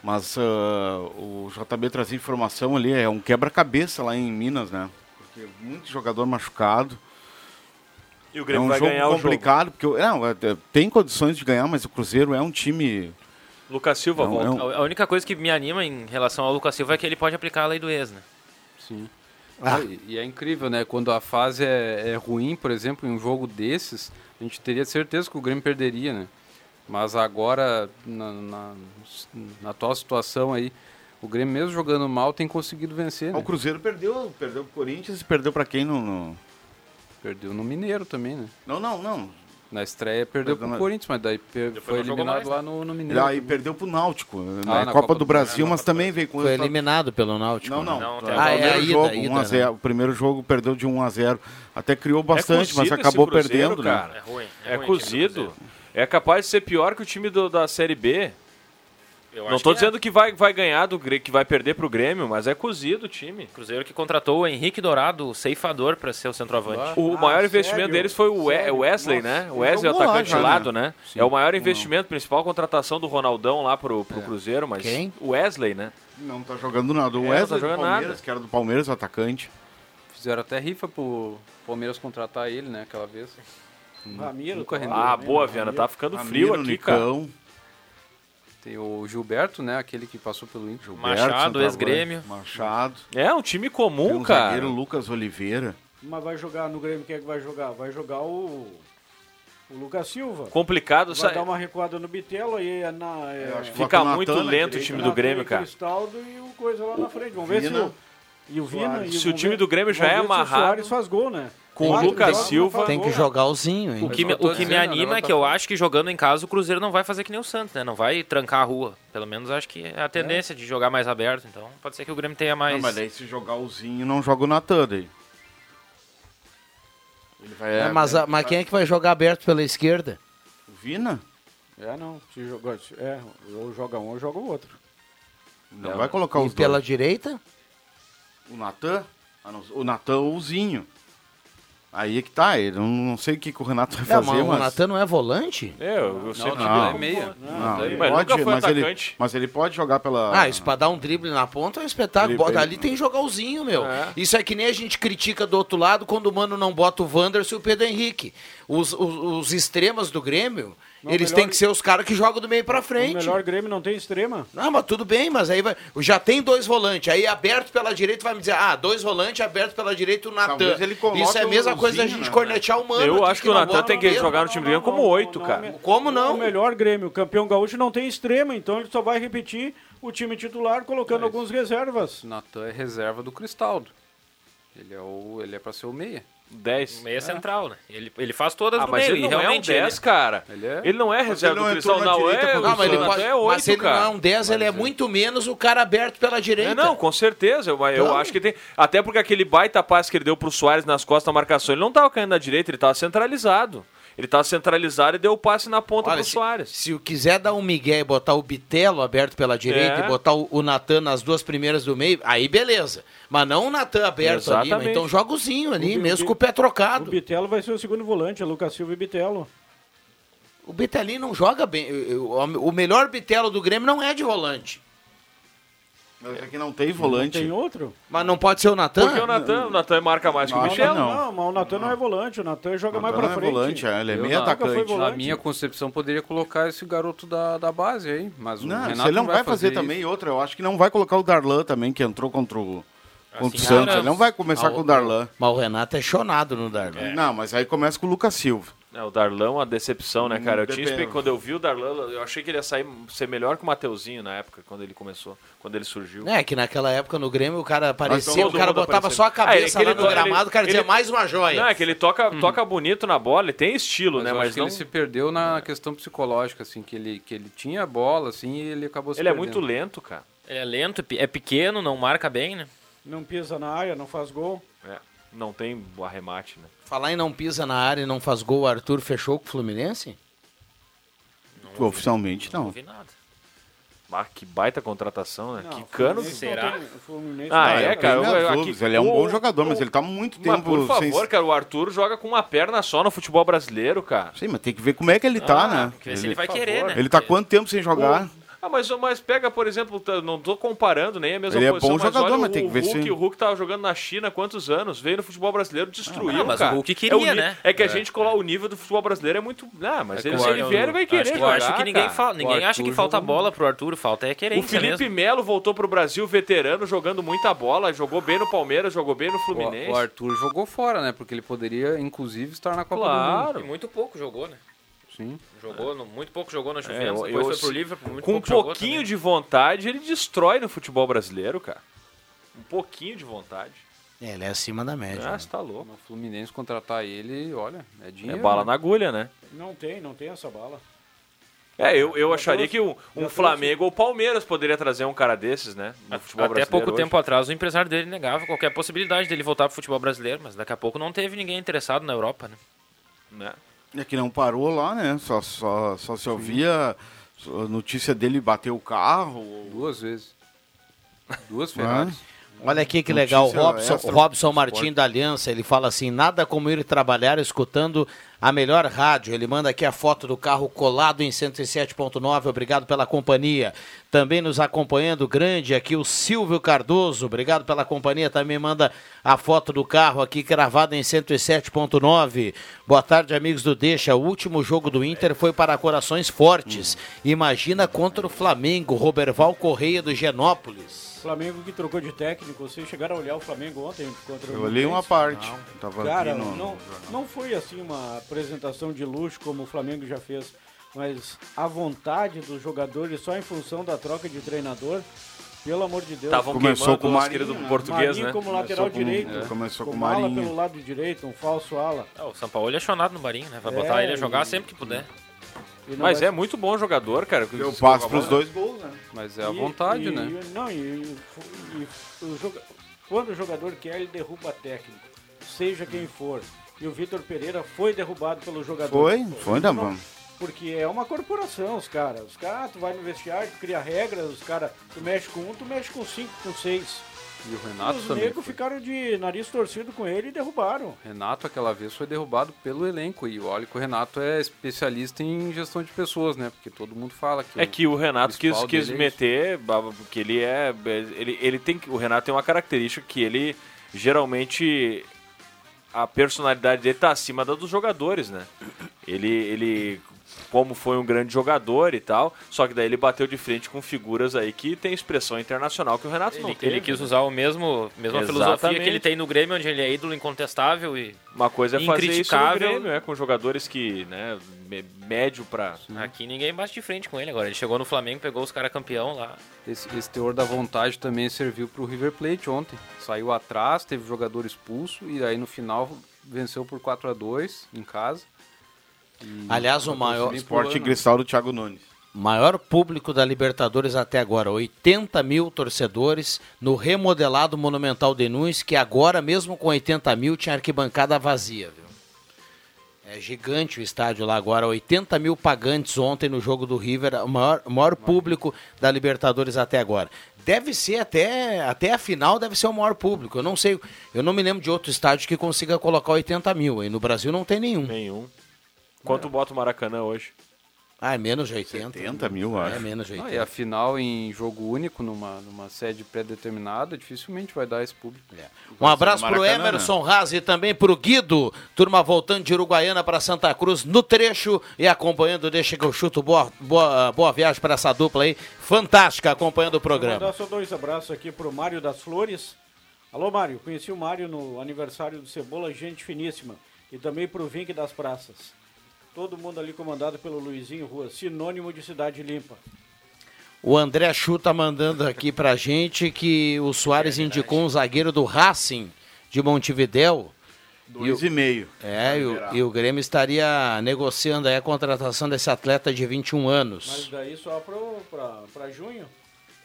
[SPEAKER 5] Mas ah, o JB trazia informação ali, é um quebra-cabeça lá em Minas, né? Porque muito jogador machucado.
[SPEAKER 6] E o
[SPEAKER 5] é
[SPEAKER 6] Grêmio
[SPEAKER 5] um
[SPEAKER 6] vai
[SPEAKER 5] jogo
[SPEAKER 6] ganhar o jogo.
[SPEAKER 5] complicado, porque não, é, é, tem condições de ganhar, mas o Cruzeiro é um time.
[SPEAKER 6] Lucas Silva
[SPEAKER 5] Não,
[SPEAKER 6] volta.
[SPEAKER 5] é um-
[SPEAKER 2] A a única coisa que me anima em relação ao Lucas Silva é que ele pode aplicar a lei do ex, né?
[SPEAKER 9] Sim.
[SPEAKER 1] Ah.
[SPEAKER 9] E- E é incrível, né? Quando a fase é, é ruim, por exemplo, em um jogo desses, a gente teria certeza que o Grêmio perderia, né? Mas agora, na, na, na atual situação aí, o Grêmio mesmo jogando mal tem conseguido vencer,
[SPEAKER 5] O
[SPEAKER 9] né?
[SPEAKER 5] Cruzeiro perdeu, perdeu pro Corinthians e perdeu para quem no, no-
[SPEAKER 9] Perdeu no Mineiro também, né?
[SPEAKER 5] Não, não, não.
[SPEAKER 9] Na estreia perdeu
[SPEAKER 5] Perdeu
[SPEAKER 9] pro
[SPEAKER 5] na-
[SPEAKER 9] Corinthians, mas daí per- foi eliminado
[SPEAKER 2] mais,
[SPEAKER 9] lá
[SPEAKER 2] né?
[SPEAKER 9] no, no Mineiro.
[SPEAKER 5] aí perdeu pro Náutico
[SPEAKER 9] Ah,
[SPEAKER 5] na,
[SPEAKER 9] na
[SPEAKER 5] Copa,
[SPEAKER 9] Copa
[SPEAKER 5] do
[SPEAKER 9] do
[SPEAKER 5] Brasil,
[SPEAKER 9] Brasil.
[SPEAKER 5] mas também veio com
[SPEAKER 1] Foi
[SPEAKER 5] resultado-
[SPEAKER 1] eliminado pelo Náutico.
[SPEAKER 5] Não, não.
[SPEAKER 2] Não,
[SPEAKER 5] o
[SPEAKER 1] Ah, é a
[SPEAKER 5] primeiro
[SPEAKER 1] ida,
[SPEAKER 5] jogo,
[SPEAKER 1] a ida,
[SPEAKER 5] 1 a 0, o primeiro jogo perdeu de 1 a 0. Até criou bastante, mas
[SPEAKER 6] cozido
[SPEAKER 5] acabou
[SPEAKER 6] Cruzeiro,
[SPEAKER 5] perdendo, né?
[SPEAKER 6] cara.
[SPEAKER 2] É ruim.
[SPEAKER 6] É,
[SPEAKER 2] ruim o time do
[SPEAKER 6] cozido. É capaz de ser pior que o time do- da Série B.
[SPEAKER 2] Eu
[SPEAKER 6] Não
[SPEAKER 2] que é.
[SPEAKER 6] dizendo que vai, vai ganhar, do, que vai perder pro Grêmio, mas é cozido o time.
[SPEAKER 2] Cruzeiro que contratou o Henrique Dourado, o ceifador, para ser o centroavante.
[SPEAKER 6] O
[SPEAKER 7] Ah,
[SPEAKER 6] maior investimento
[SPEAKER 7] sério?
[SPEAKER 6] deles foi o
[SPEAKER 7] Sério?
[SPEAKER 6] Wesley,
[SPEAKER 7] Nossa,
[SPEAKER 6] né? O Wesley,
[SPEAKER 5] jogou lá
[SPEAKER 6] atacante
[SPEAKER 5] já,
[SPEAKER 6] de lado, né?
[SPEAKER 9] Sim.
[SPEAKER 6] É o maior investimento, principal contratação do Ronaldão lá pro, pro Cruzeiro, mas
[SPEAKER 1] Quem?
[SPEAKER 6] o Wesley, né?
[SPEAKER 5] Não tá jogando nada. O
[SPEAKER 6] É, não
[SPEAKER 5] Wesley
[SPEAKER 6] tá
[SPEAKER 5] do
[SPEAKER 6] jogando
[SPEAKER 5] Palmeiras,
[SPEAKER 6] nada.
[SPEAKER 5] que era do Palmeiras, o atacante.
[SPEAKER 9] Fizeram até rifa pro Palmeiras contratar ele, né? Aquela vez.
[SPEAKER 7] Ramiro, tá
[SPEAKER 9] rendeu.
[SPEAKER 7] lá
[SPEAKER 6] Ah, boa? Viana,
[SPEAKER 7] Ramiro.
[SPEAKER 6] tá ficando frio
[SPEAKER 5] Ramiro,
[SPEAKER 6] aqui, cara.
[SPEAKER 9] Tem o Gilberto, né? Aquele que passou pelo Inter.
[SPEAKER 5] Gilberto,
[SPEAKER 2] Machado, ex-Grêmio.
[SPEAKER 5] Machado.
[SPEAKER 6] É um time
[SPEAKER 5] Tem
[SPEAKER 6] comum,
[SPEAKER 5] um
[SPEAKER 6] cara.
[SPEAKER 5] zagueiro Lucas Oliveira.
[SPEAKER 7] Mas vai jogar no Grêmio, quem é que vai jogar? Vai jogar o, o Lucas Silva.
[SPEAKER 6] Complicado,
[SPEAKER 7] Vai
[SPEAKER 6] sa-
[SPEAKER 7] dar uma recuada no Bitelo e é na, é,
[SPEAKER 6] fica
[SPEAKER 5] o
[SPEAKER 6] muito
[SPEAKER 5] Natan na
[SPEAKER 6] lento o time do Grêmio, cara.
[SPEAKER 7] Cristaldo e o coisa lá na frente. Vamos ver se
[SPEAKER 5] Vina,
[SPEAKER 7] o, e o Vina. E
[SPEAKER 6] Se o time
[SPEAKER 7] ver-
[SPEAKER 6] do Grêmio já é
[SPEAKER 7] se
[SPEAKER 6] amarrado,
[SPEAKER 7] O Soares faz gol, né?
[SPEAKER 6] Com o Lucas
[SPEAKER 7] não
[SPEAKER 6] Silva-
[SPEAKER 1] Tem que jogar o Zinho, hein?
[SPEAKER 2] O que, me, o que me
[SPEAKER 9] o
[SPEAKER 2] anima é
[SPEAKER 9] negócio
[SPEAKER 2] que eu acho que jogando em casa o Cruzeiro não vai fazer que nem o Santos, né? Não vai trancar a rua. Pelo menos acho que é a tendência de jogar mais aberto. Então pode ser que o Grêmio tenha mais.
[SPEAKER 5] Não, mas daí se jogar o Zinho, não joga o Natan daí. Ele vai,
[SPEAKER 1] É, mas, a- mas quem é que vai jogar aberto pela esquerda?
[SPEAKER 5] O Vina?
[SPEAKER 7] É, não. Se jogar, é, ou joga um ou joga o outro.
[SPEAKER 5] Não vai colocar
[SPEAKER 1] E
[SPEAKER 5] os
[SPEAKER 1] pela
[SPEAKER 5] dois.
[SPEAKER 1] direita?
[SPEAKER 5] O Natan? Ah, não, o Natan ou o Zinho. Aí é que tá, ele, não, não sei o que, que o Renato vai
[SPEAKER 1] Não,
[SPEAKER 5] fazer,
[SPEAKER 1] mas o. Natan não é volante?
[SPEAKER 6] É, eu, eu sempre
[SPEAKER 5] não.
[SPEAKER 6] digo-
[SPEAKER 9] é meia.
[SPEAKER 5] Não,
[SPEAKER 6] Mas
[SPEAKER 5] ele
[SPEAKER 6] nunca
[SPEAKER 5] pode,
[SPEAKER 6] foi
[SPEAKER 5] mas, ele, mas ele pode jogar pela...
[SPEAKER 1] Ah, isso pra dar um drible na ponta é um espetáculo. Bota-
[SPEAKER 5] ele-
[SPEAKER 1] Ali tem jogalzinho, meu.
[SPEAKER 6] É.
[SPEAKER 1] Isso é que nem a gente critica do outro lado quando o mano não bota o Wanderson e o Pedro Henrique. Os, os, os extremas do Grêmio,
[SPEAKER 7] Não,
[SPEAKER 1] Eles
[SPEAKER 7] melhor-
[SPEAKER 1] têm que ser os caras que jogam do meio pra
[SPEAKER 7] O
[SPEAKER 1] frente.
[SPEAKER 7] melhor Grêmio não tem extrema.
[SPEAKER 1] Não, mas tudo bem, mas aí vai, já tem dois volantes. Aí aberto pela direita vai me dizer, ah, dois volantes aberto pela direita o Natan. Isso é a mesma
[SPEAKER 5] o
[SPEAKER 1] coisa da gente
[SPEAKER 5] né?
[SPEAKER 1] cornetear o mano.
[SPEAKER 6] Eu acho que o
[SPEAKER 1] não
[SPEAKER 6] Natan tem que
[SPEAKER 1] mesmo.
[SPEAKER 6] jogar no time do Grêmio como oito, cara.
[SPEAKER 1] Como não?
[SPEAKER 7] O melhor Grêmio, o campeão gaúcho, não tem extrema, então ele só vai repetir o time titular colocando alguns reservas.
[SPEAKER 9] Natan é reserva do Cristaldo. Ele é, o, ele é pra ser o meia.
[SPEAKER 6] 10.
[SPEAKER 2] Meia central, né? Ele, ele faz todas
[SPEAKER 6] Ah,
[SPEAKER 2] do
[SPEAKER 6] mas
[SPEAKER 2] meio.
[SPEAKER 6] ele
[SPEAKER 2] e
[SPEAKER 6] não é um
[SPEAKER 2] realmente
[SPEAKER 6] 10, cara.
[SPEAKER 9] Ele é?
[SPEAKER 6] Ele não é reserva
[SPEAKER 5] ele não
[SPEAKER 6] do Cristal, não é.
[SPEAKER 1] Não, mas ele pode,
[SPEAKER 6] é 8,
[SPEAKER 1] mas ele
[SPEAKER 6] cara.
[SPEAKER 1] não é um 10, ele é muito menos o cara aberto pela direita.
[SPEAKER 6] É, não, com certeza. Eu, eu
[SPEAKER 1] Então-
[SPEAKER 6] acho que tem. Até porque aquele baita passe que ele deu pro Soares nas costas da marcação, ele não tava caindo na direita, ele tava centralizado. Ele tava centralizado e deu o passe na ponta
[SPEAKER 1] Olha,
[SPEAKER 6] pro
[SPEAKER 1] se,
[SPEAKER 6] Soares.
[SPEAKER 1] se eu quiser dar um migué e botar o Bitelo aberto pela direita
[SPEAKER 6] É.
[SPEAKER 1] e botar o, o Natan nas duas primeiras do meio, aí beleza. Mas não o Natan aberto ali, mas
[SPEAKER 6] Exatamente.
[SPEAKER 1] então joga o Zinho ali,
[SPEAKER 7] O
[SPEAKER 1] mesmo com o pé
[SPEAKER 7] O
[SPEAKER 1] trocado.
[SPEAKER 7] Bitelo vai ser o segundo volante, é Lucas Silva e Bitelo.
[SPEAKER 1] O Bitelinho não joga bem. O, o- o melhor Bitelo do Grêmio não é de volante.
[SPEAKER 5] Mas é que não tem volante.
[SPEAKER 7] Tem outro?
[SPEAKER 1] Mas não pode ser o Natan?
[SPEAKER 6] Porque o Natan, o Natan marca mais que o
[SPEAKER 5] Não,
[SPEAKER 6] Michel.
[SPEAKER 5] não.
[SPEAKER 7] Não, mas o Natan não é volante, o Natan joga mais
[SPEAKER 5] Natan
[SPEAKER 7] pra
[SPEAKER 5] é
[SPEAKER 7] frente.
[SPEAKER 5] volante, é, ele é meio
[SPEAKER 9] não,
[SPEAKER 5] atacante.
[SPEAKER 7] volante.
[SPEAKER 9] Na minha concepção, poderia colocar esse garoto da, da base aí. Mas o
[SPEAKER 5] Não,
[SPEAKER 9] Renato
[SPEAKER 5] se ele não vai fazer,
[SPEAKER 9] isso.
[SPEAKER 5] também outra. Eu acho que não vai colocar o Darlan também, que entrou contra o, contra o
[SPEAKER 2] Assim,
[SPEAKER 5] Santos.
[SPEAKER 2] não.
[SPEAKER 5] Ele não vai começar
[SPEAKER 1] Ah,
[SPEAKER 5] com o Darlan.
[SPEAKER 1] Mas o Renato é chonado no Darlan.
[SPEAKER 5] Não, mas aí começa com o Lucas Silva.
[SPEAKER 6] É, o Darlan é uma decepção, né, cara? Eu tinha
[SPEAKER 5] depende.
[SPEAKER 6] espe- quando eu vi o Darlan, eu achei que ele ia sair, ser melhor que o Mateuzinho na época, quando ele começou, quando ele surgiu.
[SPEAKER 1] É, que naquela época no Grêmio o cara aparecia,
[SPEAKER 6] todo
[SPEAKER 1] o cara botava
[SPEAKER 6] aparecia.
[SPEAKER 1] só a
[SPEAKER 6] Ah,
[SPEAKER 1] cabeça
[SPEAKER 6] ele-
[SPEAKER 1] lá
[SPEAKER 6] ele-
[SPEAKER 1] no gramado,
[SPEAKER 6] ele-
[SPEAKER 1] o cara dizia
[SPEAKER 6] ele-
[SPEAKER 1] mais uma joia.
[SPEAKER 6] Não, é que ele toca, toca bonito na bola, ele tem estilo,
[SPEAKER 9] Mas
[SPEAKER 6] né?
[SPEAKER 9] eu
[SPEAKER 6] Mas
[SPEAKER 9] acho que
[SPEAKER 6] não...
[SPEAKER 9] ele se perdeu na questão psicológica, assim, que ele, que ele tinha a bola, assim, e ele acabou se
[SPEAKER 6] Ele é
[SPEAKER 9] perdendo.
[SPEAKER 6] muito lento, cara.
[SPEAKER 2] Ele é lento, é é pequeno, não marca bem, né?
[SPEAKER 7] Não pisa na área, não faz gol.
[SPEAKER 6] É, não tem o arremate, né?
[SPEAKER 1] Falar em não pisa na área e não faz gol, o Arthur fechou com o Fluminense?
[SPEAKER 5] Oficialmente,
[SPEAKER 2] Não
[SPEAKER 5] não.
[SPEAKER 2] vi nada.
[SPEAKER 6] Ah, que baita contratação, né?
[SPEAKER 7] Não,
[SPEAKER 6] que cano.
[SPEAKER 2] Será?
[SPEAKER 7] não
[SPEAKER 6] Ah,
[SPEAKER 7] não
[SPEAKER 6] é, cara. Eu- aqui-
[SPEAKER 5] ele é um
[SPEAKER 6] o-
[SPEAKER 5] bom jogador, mas
[SPEAKER 6] o-
[SPEAKER 5] ele tá muito
[SPEAKER 6] Mas,
[SPEAKER 5] tempo
[SPEAKER 6] por favor,
[SPEAKER 5] sem...
[SPEAKER 6] cara, o Arthur joga com uma perna só no futebol brasileiro, cara.
[SPEAKER 5] Sim, mas tem que ver como é que ele tá,
[SPEAKER 2] Ah,
[SPEAKER 5] né? Ele,
[SPEAKER 2] ele vai querer, né?
[SPEAKER 5] ele tá quanto tempo sem jogar?
[SPEAKER 6] Ah, mas, mas pega, por exemplo, não tô comparando nem a mesma
[SPEAKER 5] Ele é
[SPEAKER 6] posição,
[SPEAKER 5] bom
[SPEAKER 6] mas
[SPEAKER 5] jogador,
[SPEAKER 6] olha
[SPEAKER 5] mas
[SPEAKER 6] o,
[SPEAKER 5] tem que ver
[SPEAKER 6] Hulk,
[SPEAKER 5] se-
[SPEAKER 6] o Hulk tava jogando na China há quantos anos? Veio no futebol brasileiro, destruiu,
[SPEAKER 2] Ah, mas o
[SPEAKER 6] cara.
[SPEAKER 2] Hulk
[SPEAKER 6] é
[SPEAKER 2] queria,
[SPEAKER 6] o ni-
[SPEAKER 2] né?
[SPEAKER 6] É que a gente coloca o nível do futebol brasileiro é muito... Ah, mas
[SPEAKER 9] É
[SPEAKER 6] ele,
[SPEAKER 9] que
[SPEAKER 6] se
[SPEAKER 9] o
[SPEAKER 6] ele vier, ele vai querer
[SPEAKER 2] Acho que, eu
[SPEAKER 6] jogar,
[SPEAKER 2] acho que ninguém, fala, ninguém
[SPEAKER 9] O
[SPEAKER 2] acha que falta
[SPEAKER 9] jogou
[SPEAKER 2] bola pro Arthur, falta é
[SPEAKER 6] O
[SPEAKER 2] querência
[SPEAKER 6] Felipe
[SPEAKER 2] mesmo.
[SPEAKER 6] Melo voltou pro Brasil veterano, jogando muita bola, jogou bem no Palmeiras, jogou bem no Fluminense.
[SPEAKER 9] O, o Arthur jogou fora, né? Porque ele poderia, inclusive, estar na Copa do
[SPEAKER 6] Claro.
[SPEAKER 2] E muito pouco jogou, né?
[SPEAKER 9] Sim.
[SPEAKER 2] Jogou, no- muito pouco jogou na
[SPEAKER 6] É,
[SPEAKER 2] Juventus,
[SPEAKER 6] eu-
[SPEAKER 2] depois
[SPEAKER 6] eu-
[SPEAKER 2] foi pro Liverpool, muito
[SPEAKER 6] com um
[SPEAKER 2] pouco jogou
[SPEAKER 6] pouquinho de vontade, ele destrói no futebol brasileiro, cara. Um pouquinho de vontade.
[SPEAKER 1] É, ele é acima da média.
[SPEAKER 6] Ah, você tá louco.
[SPEAKER 9] O Fluminense contratar ele, olha, é
[SPEAKER 6] É
[SPEAKER 9] dinheiro.
[SPEAKER 6] bala
[SPEAKER 9] né?
[SPEAKER 6] na agulha, né?
[SPEAKER 7] Não tem, não tem essa bala.
[SPEAKER 6] É, eu, eu acharia que um, um Flamengo ou o Palmeiras poderia trazer um cara desses, né? No futebol
[SPEAKER 2] Até pouco
[SPEAKER 6] hoje.
[SPEAKER 2] tempo atrás, o empresário dele negava qualquer possibilidade dele voltar pro futebol brasileiro, mas daqui a pouco não teve ninguém interessado na Europa, né?
[SPEAKER 6] Né?
[SPEAKER 5] É que não parou lá, né? Só, só, só se ouvia a notícia dele bater o carro.
[SPEAKER 9] Duas vezes. Duas. Ferraris.
[SPEAKER 1] Olha aqui que legal,
[SPEAKER 5] Notícia
[SPEAKER 1] Robson,
[SPEAKER 5] extra.
[SPEAKER 1] Robson Martim da Aliança, ele fala assim, nada como ir trabalhar escutando a melhor rádio. Ele manda aqui a foto do carro colado em 107.9, obrigado pela companhia. Também nos acompanhando, grande aqui o Silvio Cardoso, obrigado pela companhia. Também manda a foto do carro aqui gravada em 107.9. Boa tarde, amigos do Deixa. O último jogo do Inter foi para corações fortes. Imagina contra o Flamengo, Roberval Correia do Genópolis.
[SPEAKER 7] Flamengo que trocou de técnico, vocês chegaram a olhar o Flamengo ontem contra o
[SPEAKER 5] Eu olhei uma parte. Tava
[SPEAKER 7] Cara,
[SPEAKER 5] aqui no-
[SPEAKER 7] não, não foi assim uma apresentação de luxo como o Flamengo já fez, mas a vontade dos jogadores só em função da troca de treinador, pelo amor de Deus.
[SPEAKER 6] Estavam
[SPEAKER 5] Começou com
[SPEAKER 6] o
[SPEAKER 5] Marinho, né?
[SPEAKER 6] português,
[SPEAKER 7] Marinho
[SPEAKER 6] né?
[SPEAKER 7] como lateral
[SPEAKER 5] Começou com-
[SPEAKER 7] direito.
[SPEAKER 5] é, começou com o
[SPEAKER 7] ala
[SPEAKER 5] Marinho.
[SPEAKER 7] pelo lado direito, um falso ala.
[SPEAKER 2] Ah, o São Paulo é chonado no Marinho, né? Vai
[SPEAKER 7] É,
[SPEAKER 2] botar ele a jogar
[SPEAKER 7] e-
[SPEAKER 2] sempre que puder.
[SPEAKER 6] Mas
[SPEAKER 7] vai-
[SPEAKER 6] é muito bom jogador, cara.
[SPEAKER 5] Eu passo pros dois gols, né?
[SPEAKER 9] Mas é a
[SPEAKER 7] e-
[SPEAKER 9] vontade,
[SPEAKER 7] e-
[SPEAKER 9] né?
[SPEAKER 7] não, e, e- e o joga- quando o jogador quer, ele derruba técnico, seja quem for. E o Vitor Pereira foi derrubado pelo jogador.
[SPEAKER 5] Foi, foi,
[SPEAKER 7] Não,
[SPEAKER 5] Davan.
[SPEAKER 7] Porque é uma corporação, os caras. Os caras, tu vai no vestiário, tu cria regras, os caras, tu mexe com um, tu mexe com cinco, com seis.
[SPEAKER 9] E o
[SPEAKER 7] E
[SPEAKER 9] Renato
[SPEAKER 7] os
[SPEAKER 9] também.
[SPEAKER 7] negros ficaram de nariz torcido com ele e derrubaram.
[SPEAKER 9] Renato, aquela vez, foi derrubado pelo elenco. E olha que o Renato é especialista em gestão de pessoas, né? Porque todo mundo fala que.
[SPEAKER 6] É que o Renato quis, quis
[SPEAKER 9] é
[SPEAKER 6] meter, que ele é. Ele, ele tem, o Renato tem uma característica que ele geralmente. A personalidade dele tá acima da dos jogadores, né? Ele, ele como foi um grande jogador e tal, só que daí ele bateu de frente com figuras aí que tem expressão internacional que o Renato não
[SPEAKER 2] Ele,
[SPEAKER 6] teve.
[SPEAKER 2] ele quis usar o mesmo mesma filosofia que ele tem no Grêmio, onde ele é ídolo incontestável e
[SPEAKER 6] Uma coisa é fazer isso no. Grêmio, é, com jogadores que, né, médio pra...
[SPEAKER 2] Aqui ninguém bate de frente com ele agora. Ele chegou no Flamengo, pegou os caras campeão lá.
[SPEAKER 9] Esse, esse teor da vontade também serviu pro River Plate ontem. Saiu atrás, teve jogador expulso e aí no final venceu por 4 a 2 em casa. E
[SPEAKER 1] Aliás, o maior
[SPEAKER 5] Esporte. Cristal do Thiago Nunes.
[SPEAKER 1] Maior público da Libertadores até agora, 80 mil torcedores no remodelado Monumental de Nunes, que agora, mesmo com 80 mil, tinha arquibancada vazia. Viu? É gigante o estádio lá agora, 80 mil pagantes ontem no jogo do River, o maior, maior público da Libertadores até agora. Deve ser até, até a final, deve ser o maior público. Eu não sei, eu não me lembro de outro estádio que consiga colocar 80 mil. Aí no Brasil não tem nenhum.
[SPEAKER 6] Nenhum. Quanto bota o Maracanã hoje?
[SPEAKER 1] Ah, é menos de 80.
[SPEAKER 5] 70 mil,
[SPEAKER 1] É
[SPEAKER 5] acho.
[SPEAKER 1] menos de 80.
[SPEAKER 9] Ah, e a final em jogo único, numa, numa sede pré-determinada, dificilmente vai dar esse público.
[SPEAKER 1] Um abraço pro
[SPEAKER 5] Maracanã,
[SPEAKER 1] Emerson Razi e também pro Guido. Turma voltando de Uruguaiana para Santa Cruz no trecho e acompanhando. Deixa que eu chuto. Boa, boa, boa viagem para essa dupla aí. Fantástica acompanhando o
[SPEAKER 7] Vou
[SPEAKER 1] programa.
[SPEAKER 7] mandar só dois abraços aqui pro Mário das Flores. Alô, Mário. Conheci o Mário no aniversário do Cebola, gente finíssima. E também pro Vink das Praças. Todo mundo ali comandado pelo Luizinho Rua, sinônimo de cidade limpa.
[SPEAKER 1] O André Chu tá mandando aqui pra gente que o Soares indicou um zagueiro do Racing de Montevidéu.
[SPEAKER 5] Dois e meio.
[SPEAKER 1] É, e o, e o Grêmio estaria negociando aí a contratação desse atleta de 21
[SPEAKER 7] Mas
[SPEAKER 1] anos.
[SPEAKER 7] daí só pro, pra, pra junho.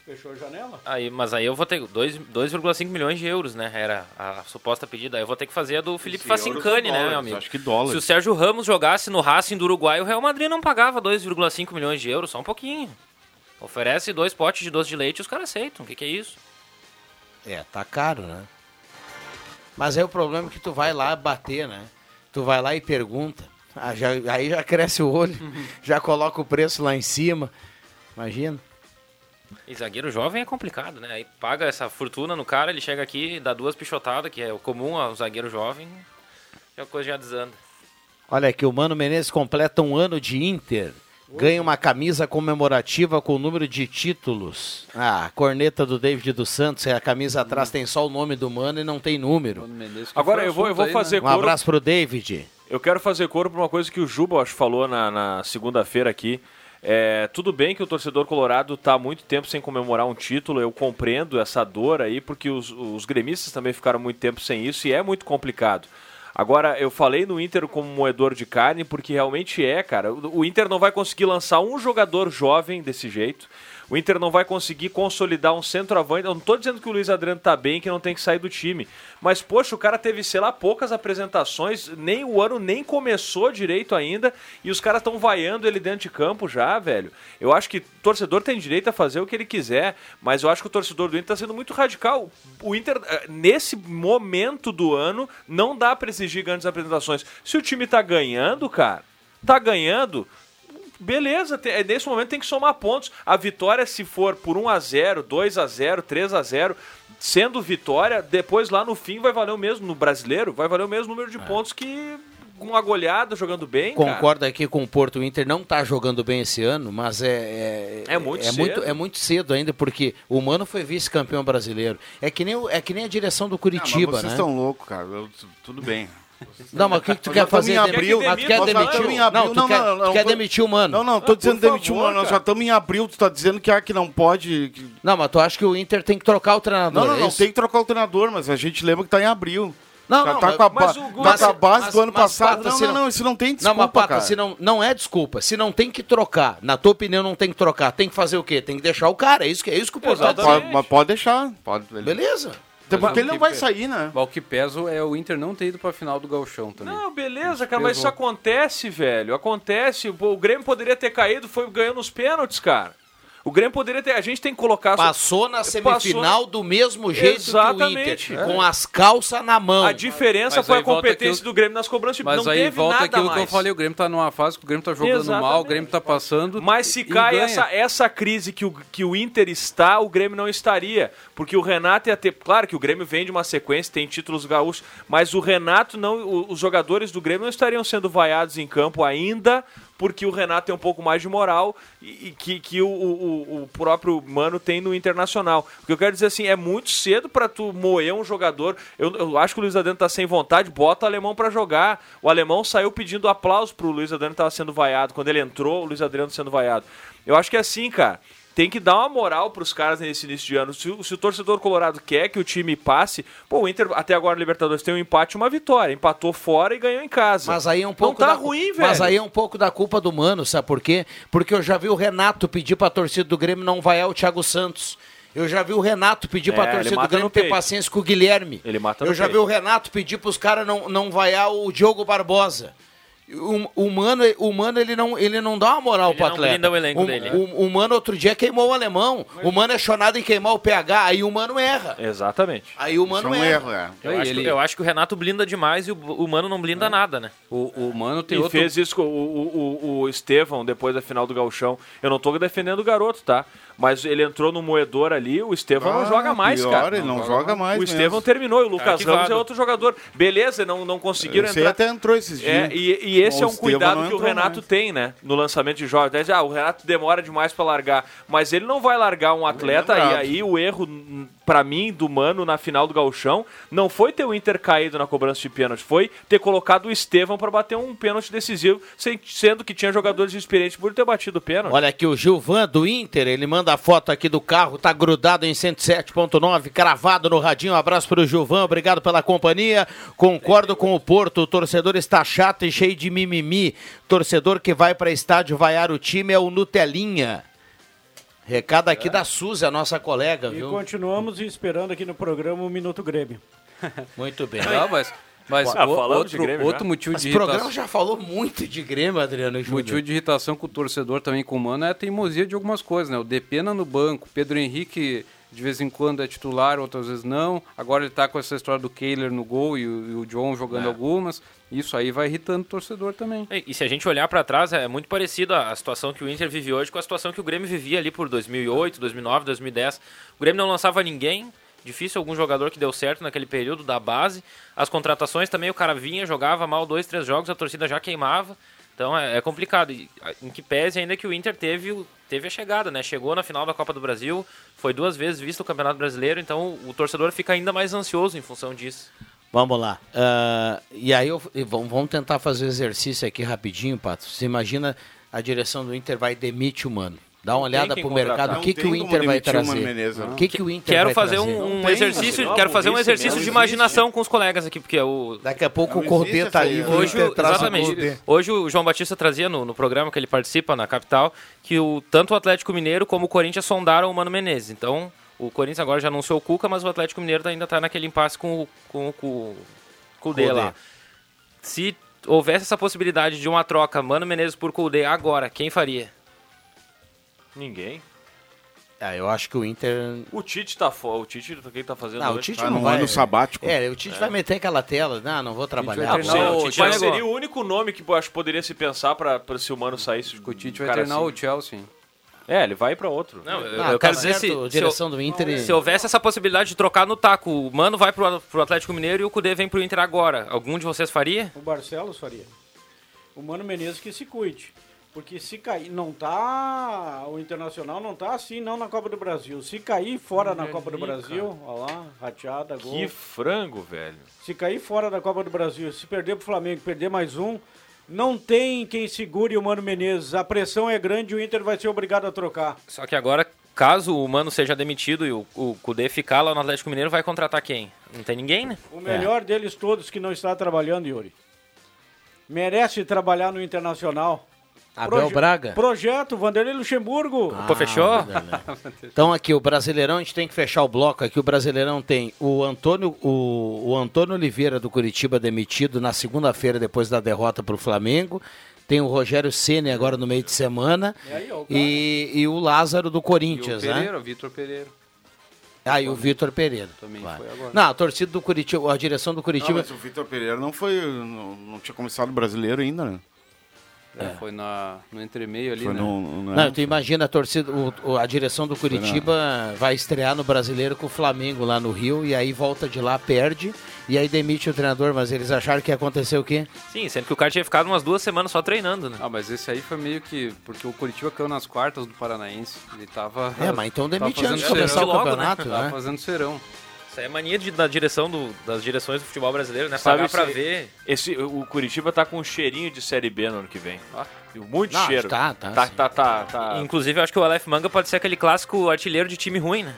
[SPEAKER 7] Fechou a janela?
[SPEAKER 2] Aí, mas aí eu vou ter dois- 2,5 milhões de euros, né? Era a suposta pedida. Aí eu vou ter que fazer a do Felipe
[SPEAKER 5] Esse
[SPEAKER 2] Facincani, né, meu amigo?
[SPEAKER 5] Acho que dólares.
[SPEAKER 2] Se o Sérgio Ramos jogasse no Racing do Uruguai, o Real Madrid não pagava 2,5 milhões de euros, só um pouquinho. Oferece dois potes de doce de leite e os caras aceitam. O que, que é isso?
[SPEAKER 1] É, tá caro, né? Mas aí o problema é que tu vai lá bater, né? Tu vai lá e pergunta. Ah, já- aí já cresce o olho, já coloca o preço lá em cima. Imagina.
[SPEAKER 2] E zagueiro jovem é complicado, né? Aí paga essa fortuna no cara, ele chega aqui, dá duas pichotadas, que é o comum ao zagueiro jovem, e a coisa já desanda.
[SPEAKER 1] Olha aqui, o Mano Menezes completa um ano de Inter. Ganha uma camisa comemorativa com o número de títulos. Ah, a corneta do David dos Santos. A camisa atrás tem só o nome do Mano e não tem número.
[SPEAKER 6] Agora eu vou, eu vou fazer
[SPEAKER 1] Um
[SPEAKER 6] coro-
[SPEAKER 1] abraço pro David.
[SPEAKER 6] Eu quero fazer coro por uma coisa que o Juba, acho, falou na, na segunda-feira aqui. É, tudo bem que o torcedor colorado está há muito tempo sem comemorar um título, eu compreendo essa dor aí, porque os, os gremistas também ficaram muito tempo sem isso e é muito complicado. Agora, eu falei no Inter como moedor de carne, porque realmente é, cara. O o Inter não vai conseguir lançar um jogador jovem desse jeito. O Inter não vai conseguir consolidar um centroavante. Eu não estou dizendo que o Luiz Adriano tá bem, que não tem que sair do time. Mas, poxa, o cara teve, sei lá, poucas apresentações, nem o ano nem começou direito ainda, e os caras estão vaiando ele dentro de campo já, velho. Eu acho que o torcedor tem direito a fazer o que ele quiser, mas eu acho que o torcedor do Inter está sendo muito radical. O Inter, eh, nesse momento do ano, não dá para exigir grandes apresentações. Se o time tá ganhando, cara, tá ganhando, Beleza, é, nesse momento tem que somar pontos. A vitória, se for por 1 a 0 2 a 0 3 a 0 sendo vitória, depois lá no fim vai valer o mesmo, no brasileiro, vai valer o mesmo número de pontos que com uma goleada jogando bem. cara.
[SPEAKER 1] Concordo aqui com o Porto. O Inter não tá jogando bem esse ano, mas é.
[SPEAKER 6] É muito
[SPEAKER 1] é
[SPEAKER 6] cedo.
[SPEAKER 1] muito É muito cedo ainda, porque o Mano foi vice-campeão brasileiro. É que, nem, é que nem a direção do Curitiba,
[SPEAKER 5] vocês
[SPEAKER 1] né?
[SPEAKER 5] estão loucos, cara. Eu- tudo bem.
[SPEAKER 1] Não, mas o que, que tu quer fazer?
[SPEAKER 5] em abril,
[SPEAKER 1] Mas tu quer demitir?
[SPEAKER 5] em
[SPEAKER 1] o-
[SPEAKER 5] abril.
[SPEAKER 1] Não, tu quer, tu quer
[SPEAKER 5] tô-
[SPEAKER 1] demitir o Mano.
[SPEAKER 5] Não, não, tô
[SPEAKER 1] Ah,
[SPEAKER 5] dizendo demitir o Mano. Nós já estamos em abril, tu tá dizendo que, ah, que não pode. que-
[SPEAKER 1] Não, mas tu acha que o Inter tem que trocar o treinador?
[SPEAKER 5] Não, não,
[SPEAKER 1] é
[SPEAKER 5] não, tem que trocar o treinador, mas a gente lembra que tá em abril.
[SPEAKER 1] Não,
[SPEAKER 5] Já
[SPEAKER 1] não,
[SPEAKER 5] tá
[SPEAKER 1] mas-
[SPEAKER 5] com a,
[SPEAKER 1] mas o
[SPEAKER 5] tá com a base
[SPEAKER 1] mas-
[SPEAKER 5] do ano
[SPEAKER 1] mas,
[SPEAKER 5] passado.
[SPEAKER 1] Pata,
[SPEAKER 5] não, não, não, isso não tem desculpa,
[SPEAKER 1] Não, mas Pata,
[SPEAKER 5] cara.
[SPEAKER 1] se não, não é desculpa. Se não tem que trocar, na tua opinião não tem que trocar, tem que fazer o quê? Tem que deixar o cara. É isso que, é isso que o tá dizendo.
[SPEAKER 5] mas pode deixar. Pode,
[SPEAKER 1] Beleza.
[SPEAKER 5] Até porque ele não vai sair, né?
[SPEAKER 9] O que pesa é o Inter não ter ido pra final do Gauchão também.
[SPEAKER 6] Não, beleza, cara, mas isso acontece, velho. Acontece. Pô, O Grêmio poderia ter caído, foi ganhando os pênaltis, cara. O Grêmio poderia ter. A gente tem que colocar.
[SPEAKER 1] Passou na semifinal do mesmo jeito que o
[SPEAKER 6] Exatamente.
[SPEAKER 1] Inter, com as calças na mão.
[SPEAKER 6] A diferença
[SPEAKER 9] Mas
[SPEAKER 6] foi a competência
[SPEAKER 9] aquilo-
[SPEAKER 6] do Grêmio nas cobranças.
[SPEAKER 9] Mas
[SPEAKER 6] não
[SPEAKER 9] aí
[SPEAKER 6] teve
[SPEAKER 9] volta
[SPEAKER 6] nada
[SPEAKER 9] aquilo
[SPEAKER 6] mais.
[SPEAKER 9] que eu falei, o Grêmio tá numa fase que o Grêmio tá jogando
[SPEAKER 6] Exatamente.
[SPEAKER 9] mal, o Grêmio tá passando.
[SPEAKER 6] Mas se
[SPEAKER 9] e
[SPEAKER 6] cai essa, essa crise que o, que o Inter está, o Grêmio não estaria. Porque o Renato ia ter. Claro que o Grêmio vem de uma sequência, tem títulos gaúchos, mas o Renato não. Os jogadores do Grêmio não estariam sendo vaiados em campo ainda porque o Renato tem um pouco mais de moral e, e que, que o, o, o próprio Mano tem no Internacional. O que eu quero dizer assim, é muito cedo para tu moer um jogador. Eu, eu acho que o Luiz Adriano tá sem vontade, bota o alemão para jogar. O alemão saiu pedindo aplauso pro Luiz Adriano que tava sendo vaiado. Quando ele entrou, o Luiz Adriano sendo vaiado. Eu acho que é assim, cara tem que dar uma moral pros caras nesse início de ano. Se, o- se o torcedor colorado quer que o time passe, pô, o Inter até agora Libertadores tem um empate e uma vitória. Empatou fora e ganhou em casa.
[SPEAKER 1] Mas aí é um pouco
[SPEAKER 6] Não tá
[SPEAKER 1] da,
[SPEAKER 6] ruim, velho.
[SPEAKER 1] Mas aí é um pouco da culpa do Mano, sabe por quê? Porque eu já vi o Renato pedir pra torcida do Grêmio não vaiar o Thiago Santos. Eu já vi o Renato pedir
[SPEAKER 6] É, ele
[SPEAKER 1] torcida do Grêmio ter paciência com o Guilherme.
[SPEAKER 6] Ele mata
[SPEAKER 1] Eu já vi
[SPEAKER 6] peito.
[SPEAKER 1] o Renato pedir pros caras não, não vaiar o Diogo Barbosa. O, o, mano, o Mano, ele não, ele não dá uma moral
[SPEAKER 2] Ele
[SPEAKER 1] pro atleta.
[SPEAKER 2] o elenco dele.
[SPEAKER 1] O, o Mano outro dia queimou o alemão. O Mano é chonado em queimar o PH, aí o Mano erra.
[SPEAKER 6] Exatamente.
[SPEAKER 1] Aí o Mano
[SPEAKER 5] Isso é um
[SPEAKER 1] erra.
[SPEAKER 5] erro, é.
[SPEAKER 2] Eu, acho, que- eu acho que o Renato blinda demais e o, o Mano não blinda nada, né?
[SPEAKER 9] O, o Mano tem
[SPEAKER 6] e
[SPEAKER 9] outro...
[SPEAKER 6] fez isso com o, o, o, o Estevão depois da final do Gauchão. Eu não tô defendendo o garoto, tá? Mas ele entrou no moedor ali, o Estevão não
[SPEAKER 5] Ah,
[SPEAKER 6] joga mais,
[SPEAKER 5] pior,
[SPEAKER 6] cara.
[SPEAKER 5] ele não joga mais
[SPEAKER 6] O. Estevão terminou e o Lucas
[SPEAKER 2] Arquivado.
[SPEAKER 6] Ramos é outro jogador. Beleza, não, não conseguiram
[SPEAKER 5] Esse
[SPEAKER 6] entrar.
[SPEAKER 5] até entrou esses
[SPEAKER 6] É,
[SPEAKER 5] dias.
[SPEAKER 6] e, e esse
[SPEAKER 5] O
[SPEAKER 6] é um
[SPEAKER 5] Estevão
[SPEAKER 6] cuidado
[SPEAKER 5] não
[SPEAKER 6] que o Renato
[SPEAKER 5] mais.
[SPEAKER 6] tem, né? No lançamento de jogos. Ah, o Renato demora demais pra largar. Mas ele não vai largar um atleta e
[SPEAKER 5] lembrado.
[SPEAKER 6] aí o erro, pra mim, do Mano na final do Gauchão, não foi ter o Inter caído na cobrança de pênalti, foi ter colocado o Estevão pra bater um pênalti decisivo, sendo que tinha jogadores experientes por ter batido o pênalti.
[SPEAKER 1] Olha aqui, o Gilvan do Inter, ele manda a foto aqui do carro, tá grudado em 107.9, cravado no radinho. Um abraço pro Gilvan, obrigado pela companhia. Concordo com o Porto, o torcedor está chato e cheio de mimimi. Torcedor que vai para estádio vaiar o time é o Nutelinha. Recado aqui da Suzy, a nossa colega,
[SPEAKER 7] E
[SPEAKER 1] viu?
[SPEAKER 7] continuamos esperando aqui no programa o Minuto Grêmio.
[SPEAKER 1] Muito bem.
[SPEAKER 9] Não, mas, mas
[SPEAKER 6] Ah,
[SPEAKER 9] o- outro,
[SPEAKER 6] Grêmio
[SPEAKER 9] outro motivo
[SPEAKER 1] Mas
[SPEAKER 9] de
[SPEAKER 1] o programa
[SPEAKER 9] irritação...
[SPEAKER 1] já falou muito de Grêmio, Adriano Júnior.
[SPEAKER 9] motivo de irritação com o torcedor também com o Mano é a teimosia de algumas coisas, né? O Depena no banco, Pedro Henrique de vez em quando é titular, outras vezes não. Agora ele tá com essa história do Kehler no gol e o, e o John jogando
[SPEAKER 2] É.
[SPEAKER 9] algumas. Isso aí vai irritando o torcedor também.
[SPEAKER 2] E, e se a gente olhar pra trás, é muito parecido a, a situação que o Inter vive hoje com a situação que o Grêmio vivia ali por 2008, 2009, 2010. O Grêmio não lançava ninguém, difícil algum jogador que deu certo naquele período da base. As contratações também, o cara vinha, jogava mal dois, três jogos, a torcida já queimava. Então é, é complicado. Em que pese ainda que o Inter teve, teve a chegada, né? Chegou na final da Copa do Brasil, foi duas vezes visto o Campeonato Brasileiro, então o torcedor fica ainda mais ansioso em função disso.
[SPEAKER 1] Vamos lá. Ah, e aí eu- vamos vamos tentar fazer o exercício aqui rapidinho, Pato. Você imagina a direção do Inter vai demitir o Mano. Dá uma olhada pro
[SPEAKER 6] contratar.
[SPEAKER 1] mercado. O que, que o Inter vai
[SPEAKER 5] o
[SPEAKER 1] trazer? O
[SPEAKER 5] não.
[SPEAKER 1] que, que o Inter
[SPEAKER 2] Quero
[SPEAKER 1] vai
[SPEAKER 2] fazer
[SPEAKER 1] trazer?
[SPEAKER 2] um, um
[SPEAKER 5] tem,
[SPEAKER 2] exercício,
[SPEAKER 6] não,
[SPEAKER 2] quero fazer um exercício de imaginação com os colegas aqui, porque o
[SPEAKER 1] Daqui a pouco
[SPEAKER 5] Não
[SPEAKER 1] o Cordê tá aí. o
[SPEAKER 2] Hoje, o-
[SPEAKER 1] traz o
[SPEAKER 2] exatamente.
[SPEAKER 1] Cordê.
[SPEAKER 2] Hoje o João Batista trazia no, no programa que ele participa na capital que o, tanto o Atlético Mineiro como o Corinthians sondaram o Mano Menezes. Então, o Corinthians agora já anunciou o Cuca, mas o Atlético Mineiro ainda está naquele impasse com o com, o- com, o Kudê. lá. Se houvesse essa possibilidade de uma troca Mano Menezes por Kudê agora, quem faria?
[SPEAKER 6] Ninguém.
[SPEAKER 1] Ah, eu acho que o Inter.
[SPEAKER 6] O Tite tá fora. O Tite, o que ele tá fazendo
[SPEAKER 1] Não, o? Tite
[SPEAKER 5] Tá
[SPEAKER 1] não vai.
[SPEAKER 5] ano sabático.
[SPEAKER 1] É, o Tite vai meter aquela tela. Não, não vou trabalhar.
[SPEAKER 9] treinar
[SPEAKER 6] o
[SPEAKER 9] o
[SPEAKER 6] Tite mas seria o único nome que eu acho que poderia se pensar pra, pra se o Mano saísse.
[SPEAKER 9] O Tite vai
[SPEAKER 6] cara
[SPEAKER 9] treinar
[SPEAKER 6] assim.
[SPEAKER 9] o Chelsea.
[SPEAKER 6] É, ele vai pra outro.
[SPEAKER 2] Não, eu,
[SPEAKER 1] Ah,
[SPEAKER 2] eu
[SPEAKER 1] tá
[SPEAKER 2] quero dizer se,
[SPEAKER 1] a direção do Inter. e-
[SPEAKER 2] se houvesse essa possibilidade de trocar no taco, o Mano vai pro, pro Atlético Mineiro e o Kudê vem pro Inter agora. Algum de vocês faria?
[SPEAKER 7] O Barcelos faria. O Mano Menezes que se cuide. Porque se cair, não tá. O Internacional não tá assim, não na Copa do Brasil. Se cair fora na Copa do Brasil, ó lá, rateada, gol.
[SPEAKER 6] Que frango, velho.
[SPEAKER 7] Se cair fora da Copa do Brasil, se perder pro Flamengo, perder mais um, não tem quem segure o Mano Menezes. A pressão é grande e o Inter vai ser obrigado a trocar.
[SPEAKER 2] Só que agora, caso o Mano seja demitido e o, o Kudê ficar lá no Atlético Mineiro, vai contratar quem? Não tem ninguém, né?
[SPEAKER 7] O melhor deles todos que não está trabalhando, Yuri. Merece trabalhar no Internacional.
[SPEAKER 1] Abel
[SPEAKER 7] Proje-
[SPEAKER 1] Braga?
[SPEAKER 7] Projeto, Vanderlei Luxemburgo.
[SPEAKER 1] Ah,
[SPEAKER 2] Pô, fechou?
[SPEAKER 1] Então aqui, o Brasileirão, a gente tem que fechar o bloco aqui. O Brasileirão tem o Antônio, o, o Antônio Oliveira do Curitiba demitido na segunda-feira depois da derrota para o Flamengo. Tem o Rogério Ceni agora no meio de semana.
[SPEAKER 7] E aí, ó, o
[SPEAKER 1] E, e o Lázaro do
[SPEAKER 9] E o
[SPEAKER 1] Corinthians, né?
[SPEAKER 9] Pereira, o Vitor Pereira.
[SPEAKER 1] Ah, e o Vitor Pereira.
[SPEAKER 9] Também
[SPEAKER 1] Vai.
[SPEAKER 9] foi agora.
[SPEAKER 1] Não, a torcida do Curitiba, a direção do
[SPEAKER 5] Não,
[SPEAKER 1] Curitiba.
[SPEAKER 5] mas o Vitor Pereira não foi. Não, não tinha começado o brasileiro ainda, né?
[SPEAKER 9] É, Foi na, no entremeio ali,
[SPEAKER 5] Foi
[SPEAKER 9] né?
[SPEAKER 5] no- no-
[SPEAKER 1] Não, tu imagina a torcida, o- o- a direção do Curitiba vai estrear no Brasileiro com o Flamengo lá no Rio e aí volta de lá, perde e aí demite o treinador, mas eles acharam que ia acontecer o quê?
[SPEAKER 2] Sim, sendo que o cara tinha ficado umas duas semanas só treinando, né?
[SPEAKER 9] Ah, mas esse aí foi meio que. Porque o Curitiba caiu nas quartas do Paranaense. Ele tava.
[SPEAKER 1] É, mas então
[SPEAKER 9] tava
[SPEAKER 1] demite antes de começar o campeonato,
[SPEAKER 9] Tava
[SPEAKER 1] né?
[SPEAKER 9] fazendo serão.
[SPEAKER 2] Isso aí é mania de- da direção do- das direções do futebol brasileiro, né?
[SPEAKER 6] Sabe
[SPEAKER 2] Pagar pra ver.
[SPEAKER 6] Esse, o Curitiba tá com um cheirinho de Série B no ano que vem. Muito
[SPEAKER 2] Não,
[SPEAKER 6] cheiro.
[SPEAKER 2] tá, tá,
[SPEAKER 6] Tá, tá, tá, tá.
[SPEAKER 2] Inclusive, eu acho que o Aleph Manga pode ser aquele clássico artilheiro de time ruim, né?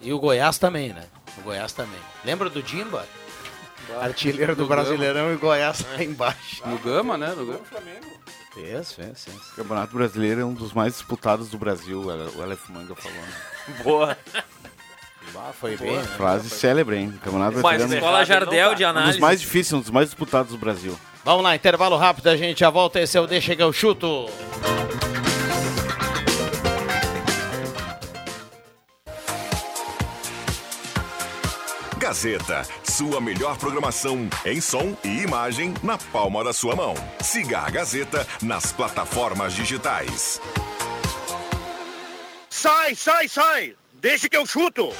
[SPEAKER 1] E o Goiás também, né? O Goiás também. Lembra do Dimba? Artilheiro do
[SPEAKER 9] Do
[SPEAKER 1] Brasileirão e Goiás lá embaixo.
[SPEAKER 9] No Gama, né? No Gama.
[SPEAKER 1] Fez, fez, fez.
[SPEAKER 5] O Campeonato Brasileiro é um dos mais disputados do Brasil, o Aleph Manga falou. né?
[SPEAKER 6] Boa.
[SPEAKER 1] Ah, foi bem, né?
[SPEAKER 5] Frase célebre, hein? Campeonato
[SPEAKER 2] Mas
[SPEAKER 5] Brasileiro. é um-
[SPEAKER 2] Escola Jardel de
[SPEAKER 5] Um
[SPEAKER 2] análise.
[SPEAKER 5] dos mais difíceis, um dos mais disputados do Brasil.
[SPEAKER 1] Vamos lá, intervalo rápido, a gente já volta. Esse é o Deixa que eu chuto.
[SPEAKER 12] Gazeta, sua melhor programação em som e imagem na palma da sua mão. Siga a Gazeta nas plataformas digitais.
[SPEAKER 13] Sai, sai, sai! Deixa que eu chuto!